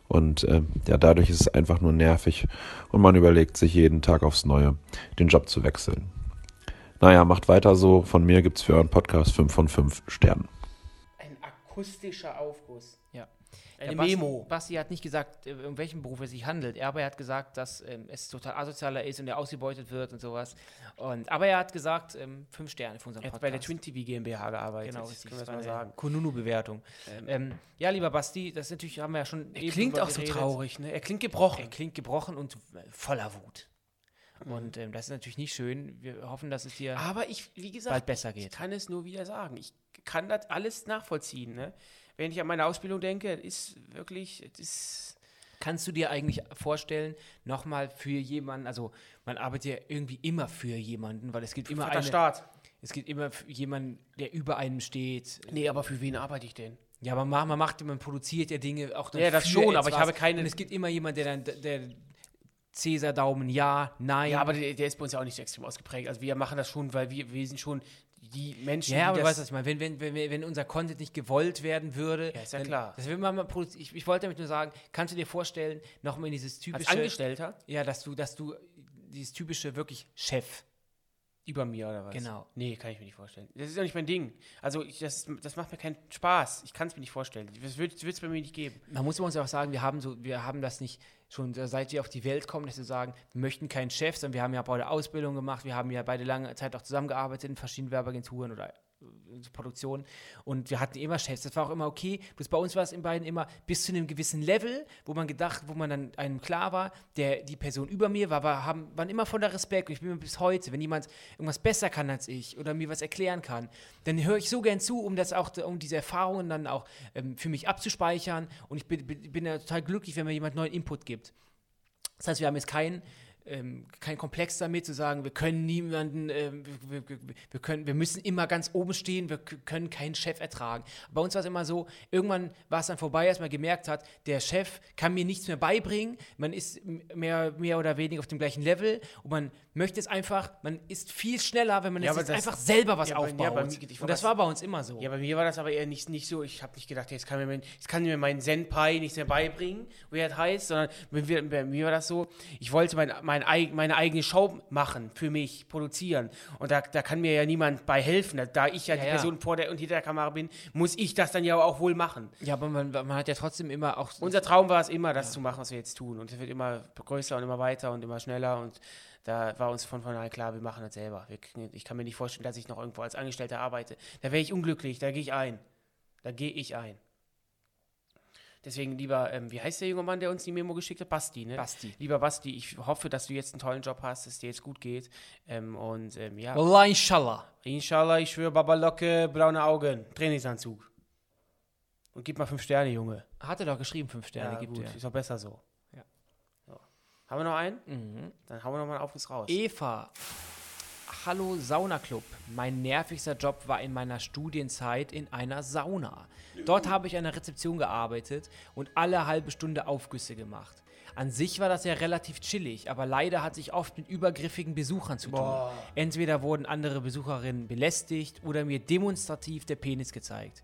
Und äh, ja, dadurch ist es einfach nur nervig und man überlegt sich jeden Tag aufs Neue, den Job zu wechseln. Naja, macht weiter so. Von mir gibt's für euren Podcast 5 von 5 Sternen. Akustischer Aufguss. Ja. Eine Der Basti, Memo. Basti hat nicht gesagt, äh, um welchen Beruf es sich handelt. Aber er hat gesagt, dass ähm, es total asozialer ist und er ausgebeutet wird und sowas. Und, aber er hat gesagt, ähm, fünf Sterne für unseren Er hat Podcast. bei der Twin TV GmbH gearbeitet. Genau, das können wir mal eine sagen. Konunu-Bewertung. Ähm, ja, lieber Basti, das ist natürlich, haben wir ja schon Er klingt auch so geredet. traurig, ne? Er klingt gebrochen. Er klingt gebrochen und äh, voller Wut. Und ähm, das ist natürlich nicht schön. Wir hoffen, dass es dir Aber ich, wie gesagt, bald besser ich geht. kann es nur wieder sagen. Ich kann das alles nachvollziehen. Ne? Wenn ich an meine Ausbildung denke, ist wirklich, ist, Kannst du dir eigentlich vorstellen, nochmal für jemanden, also man arbeitet ja irgendwie immer für jemanden, weil es gibt immer Vater eine, Staat. es gibt immer jemanden, der über einem steht. Nee, aber für wen arbeite ich denn? Ja, aber man, macht, man produziert ja Dinge auch dann Ja, das schon, aber ich etwas. habe keine- Und es gibt immer jemanden, der dann, der Cäsar Daumen, ja, nein. Ja, aber der, der ist bei uns ja auch nicht so extrem ausgeprägt. Also wir machen das schon, weil wir, wir sind schon die Menschen, Ja, aber du weißt, das, was ich meine. Wenn, wenn, wenn, wenn unser Content nicht gewollt werden würde. Ja, ist ja dann, klar. Das will man mal ich, ich wollte damit nur sagen, kannst du dir vorstellen, nochmal in dieses als typische. Angestellter Ja, dass du, dass du dieses typische wirklich Chef. über mir oder was? Genau. Nee, kann ich mir nicht vorstellen. Das ist auch nicht mein Ding. Also ich, das, das macht mir keinen Spaß. Ich kann es mir nicht vorstellen. Das wird es bei mir nicht geben. Man muss uns auch sagen, wir haben so, wir haben das nicht schon seit wir auf die Welt kommen, dass wir sagen, wir möchten keinen Chef, sondern wir haben ja beide Ausbildung gemacht, wir haben ja beide lange Zeit auch zusammengearbeitet in verschiedenen Werbeagenturen oder äh, Produktionen und wir hatten immer Chefs, das war auch immer okay. Bloß bei uns war es in beiden immer bis zu einem gewissen Level, wo man gedacht, wo man dann einem klar war, der die Person über mir war, war haben, waren immer voller Respekt. Und ich bin mir bis heute, wenn jemand irgendwas besser kann als ich oder mir was erklären kann, dann höre ich so gern zu, um das auch, um diese Erfahrungen dann auch ähm, für mich abzuspeichern. Und ich bin, bin, bin ja total glücklich, wenn mir jemand neuen Input gibt. Das heißt, wir haben jetzt keinen ähm, kein Komplex damit zu sagen, wir können niemanden, ähm, wir, wir, können, wir müssen immer ganz oben stehen, wir können keinen Chef ertragen. Bei uns war es immer so, irgendwann war es dann vorbei, als man gemerkt hat, der Chef kann mir nichts mehr beibringen, man ist mehr, mehr oder weniger auf dem gleichen Level und man möchte es einfach, man ist viel schneller, wenn man Ja, jetzt einfach selber was ja, aufbaut. ja, mir- und das war- bei uns immer so. Ja, bei mir war das aber eher nicht, nicht so. Ich habe nicht gedacht, jetzt kann, mir mein, jetzt kann mir mein Senpai nichts mehr beibringen, wie das heißt, sondern bei mir, war das so, ich wollte mein, mein, meine eigene Show machen, für mich produzieren. Und da, da kann mir ja niemand bei helfen. Da, ich ja, die. Person vor der und hinter der Kamera bin, muss ich das dann ja auch wohl machen. ja, aber man, man hat ja trotzdem immer auch Unser Traum war es immer, das zu machen, was wir jetzt tun. Und es wird immer größer und immer weiter und immer schneller. Und da war uns von vornherein klar, wir machen das selber. Kriegen- ich kann mir nicht vorstellen, dass ich noch irgendwo als Angestellter arbeite. Da wäre ich unglücklich, da gehe ich ein. Da gehe ich ein. Deswegen lieber, ähm, wie heißt der junge Mann, der uns die Memo geschickt hat? Basti, ne? Basti. Lieber Basti, ich hoffe, dass du jetzt einen tollen Job hast, dass es dir jetzt gut geht. Ähm, und ähm, ja, Wallah, inshallah. inshallah, ich schwöre, Babalocke, braune Augen, Trainingsanzug. Und gib mal fünf Sterne, Junge. Hat er doch geschrieben, fünf Sterne Ja, gibt gut, er. ist auch besser so. Haben wir noch einen? Mhm. Dann hauen wir noch mal einen Aufguss raus. Eva. Hallo Saunaclub. Mein nervigster Job war in meiner Studienzeit in einer Sauna. Dort habe ich an der Rezeption gearbeitet und alle halbe Stunde Aufgüsse gemacht. An sich war das ja relativ chillig, aber leider hatte ich oft mit übergriffigen Besuchern zu tun. Entweder wurden andere Besucherinnen belästigt oder mir demonstrativ der Penis gezeigt.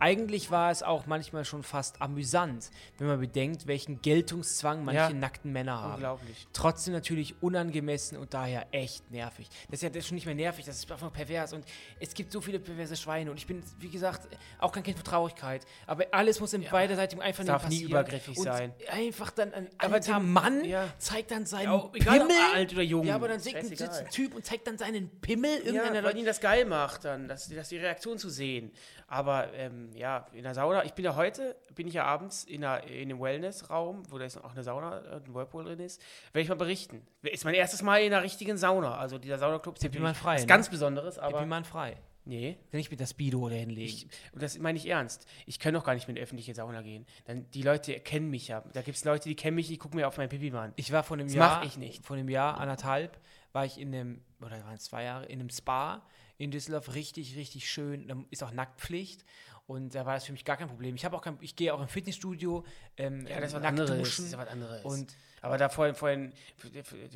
Eigentlich war es auch manchmal schon fast amüsant, wenn man bedenkt, welchen Geltungszwang manche Ja. nackten Männer haben. Unglaublich. Trotzdem natürlich unangemessen und daher echt nervig. Das ist ja das ist schon nicht mehr nervig, das ist einfach pervers. Und es gibt so viele perverse Schweine. Und ich bin, wie gesagt, auch kein Kind für Traurigkeit. Aber alles muss in beiderseitigem Einvernehmen darf nie passieren. übergriffig und sein. Einfach dann ein Aber alter die- Mann ja. zeigt dann seinen Ja, egal, Pimmel. alt oder jung. Ja, aber dann sitzt sitzt ein Typ und zeigt dann seinen Pimmel Ja, irgendeiner weil ihn das geil macht, dann, dass, dass die Reaktion zu sehen. Aber ähm, ja, in der Sauna, ich bin ja heute, bin ich ja abends in, einer, in einem Wellnessraum, wo da ist auch eine Sauna, äh, ein Whirlpool drin ist, werde ich mal berichten. Ist mein erstes Mal in einer richtigen Sauna. Also dieser Saunaclub ist natürlich frei, was ne? ganz Besonderes, aber mal frei. nee. Nicht mit der Speedo oder hinlegen. Ich, und das meine ich ernst. Ich kann doch gar nicht mehr in eine öffentliche Sauna gehen. Dann, die Leute kennen mich ja. Da gibt es Leute, die kennen mich, die gucken mir auf meinen Pipi an. Ich war vor einem Das Jahr, mach ich nicht. vor einem Jahr, anderthalb, war ich in einem, oder waren es zwei Jahre, in einem Spa in Düsseldorf, richtig, richtig schön. Da ist auch Nacktpflicht. Und da war das für mich gar kein Problem. Ich habe auch kein, ich gehe auch im Fitnessstudio, ähm, Ja, das ist was nackt anderes. duschen. Das ist was anderes. Und aber da vor, vor,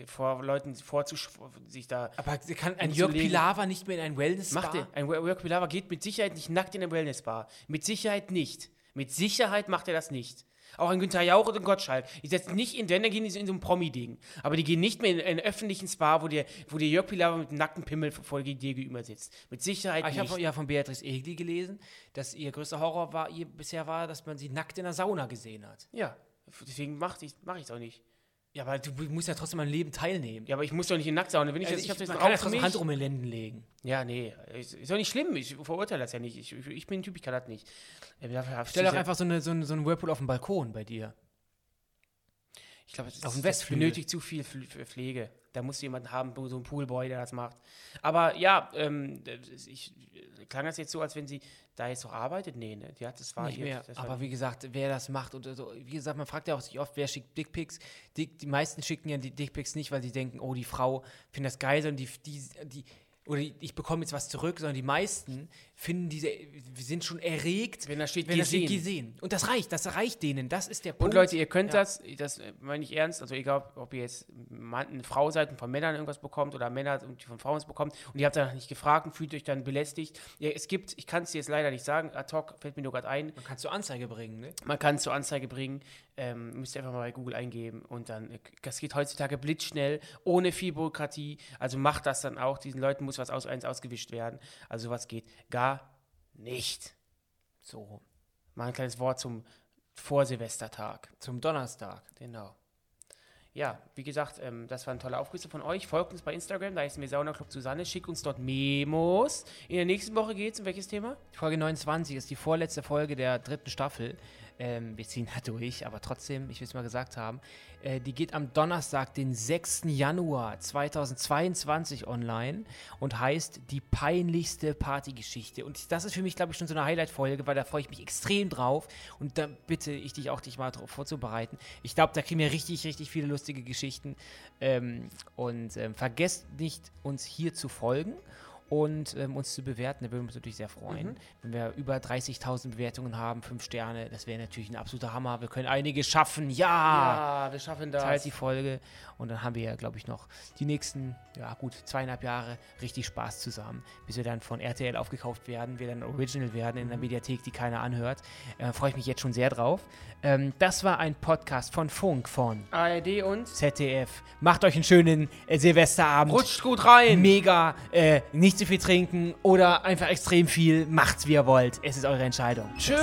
vor Leuten vorzusch sich da aber kann ein. Jörg Pilawa nicht mehr in ein Wellness-Spa? Macht er. Ein Work Pilawa geht mit Sicherheit nicht nackt in eine Wellnessbar. Mit Sicherheit nicht. Mit Sicherheit macht er das nicht. Auch ein Günther Jauch und ein Gottschalk. Die setzen nicht in, wenn, dann gehen die in so ein Promi-Ding. Aber die gehen nicht mehr in einen öffentlichen Spa, wo der, wo der Jörg Pilawa mit einem nackten Pimmel vor dir gegenüber sitzt. Mit Sicherheit Ah, ich habe ja von Beatrice Egli gelesen, dass ihr größter Horror war, ihr bisher war, dass man sie nackt in der Sauna gesehen hat. ja, deswegen mache ich es auch nicht. Ja, aber du musst ja trotzdem am Leben teilnehmen. Ja, aber ich muss doch nicht in Nacktsauna. Wenn ich, Also jetzt, ich, hab ich, jetzt man kann ja trotzdem. Hand um den Lenden legen. Ja, nee, ist, doch nicht schlimm. Ich verurteile das ja nicht. Ich, ich, ich bin ein Typ, ich kann das nicht. Ich Stell doch einfach so, eine, so, einen, so einen Whirlpool auf dem Balkon bei dir. Ich glaube, das, Auf dem Westflügel. benötigt zu viel Pfl- Pfl- Pflege. Da muss jemand haben, so ein Poolboy, der das macht. Aber ja, ähm, ich, klang das jetzt so, als wenn sie da jetzt noch arbeitet? Nee, ne? Die hat, das war nicht ihr. mehr. Aber wie gesagt, wer das macht und so, wie gesagt, man fragt ja auch sich oft, wer schickt Dickpics. Dick, die meisten schicken ja die Dickpics nicht, weil sie denken, oh, die Frau findet das geil, sondern die, die, die oder ich bekomme jetzt was zurück, sondern die meisten finden diese, sind schon erregt, Wenn da steht wenn da steht gesehen. gesehen. Und das reicht, das reicht denen, das ist der Punkt. und Leute, ihr könnt Ja. das, das meine ich ernst, also egal, ob ihr jetzt eine Frau seid und von Männern irgendwas bekommt oder Männer und die von Frauen es bekommt und ihr habt danach nicht gefragt und fühlt euch dann belästigt. Ja, es gibt, ich kann es dir jetzt leider nicht sagen, ad hoc fällt mir nur gerade ein, Man kann zur Anzeige bringen, ne? Man kann es zur Anzeige bringen, ähm, müsst ihr einfach mal bei Google eingeben und dann, das geht heutzutage blitzschnell, ohne viel Bürokratie. Also macht das dann auch, diesen Leuten muss was aus eins ausgewischt werden. Also was geht gar nicht. So, Mal ein kleines Wort zum Vorsilvestertag. zum Donnerstag. Genau. Ja, wie gesagt, ähm, das waren tolle Aufgrüße von euch. Folgt uns bei Instagram, da ist mir Sauna Club Susanne. Schickt uns dort Memos. In der nächsten Woche geht es um welches Thema? Folge 29 ist die vorletzte Folge der dritten Staffel. Ähm, wir ziehen da durch, aber trotzdem, ich will es mal gesagt haben, äh, die geht am Donnerstag, den 6. Januar 2022 online und heißt die peinlichste Partygeschichte. Und das ist für mich, glaube ich, schon so eine Highlight-Folge, weil da freue ich mich extrem drauf. Und da bitte ich dich auch, dich mal darauf vorzubereiten. Ich glaube, da kriegen wir richtig, richtig viele lustige Geschichten. Ähm, und ähm, vergesst nicht, uns hier zu folgen und ähm, uns zu bewerten. Da würden wir uns natürlich sehr freuen. Wenn wir über 30.000 Bewertungen haben, fünf Sterne, das wäre natürlich ein absoluter Hammer. Wir können einige schaffen. Ja! ja wir schaffen das. Teilt die Folge und dann haben wir ja, glaube ich, noch die nächsten, ja gut, zweieinhalb Jahre richtig Spaß zusammen, bis wir dann von RTL aufgekauft werden, wir dann Original werden in der Mediathek, die keiner anhört. Äh, Freue ich mich jetzt schon sehr drauf. Ähm, das war ein Podcast von Funk, von ARD und ZDF. Macht euch einen schönen äh, Silvesterabend. rutscht gut rein. Mega, äh, nicht zu viel trinken oder einfach extrem viel. Macht's, wie ihr wollt. Es ist eure Entscheidung. Tschüss.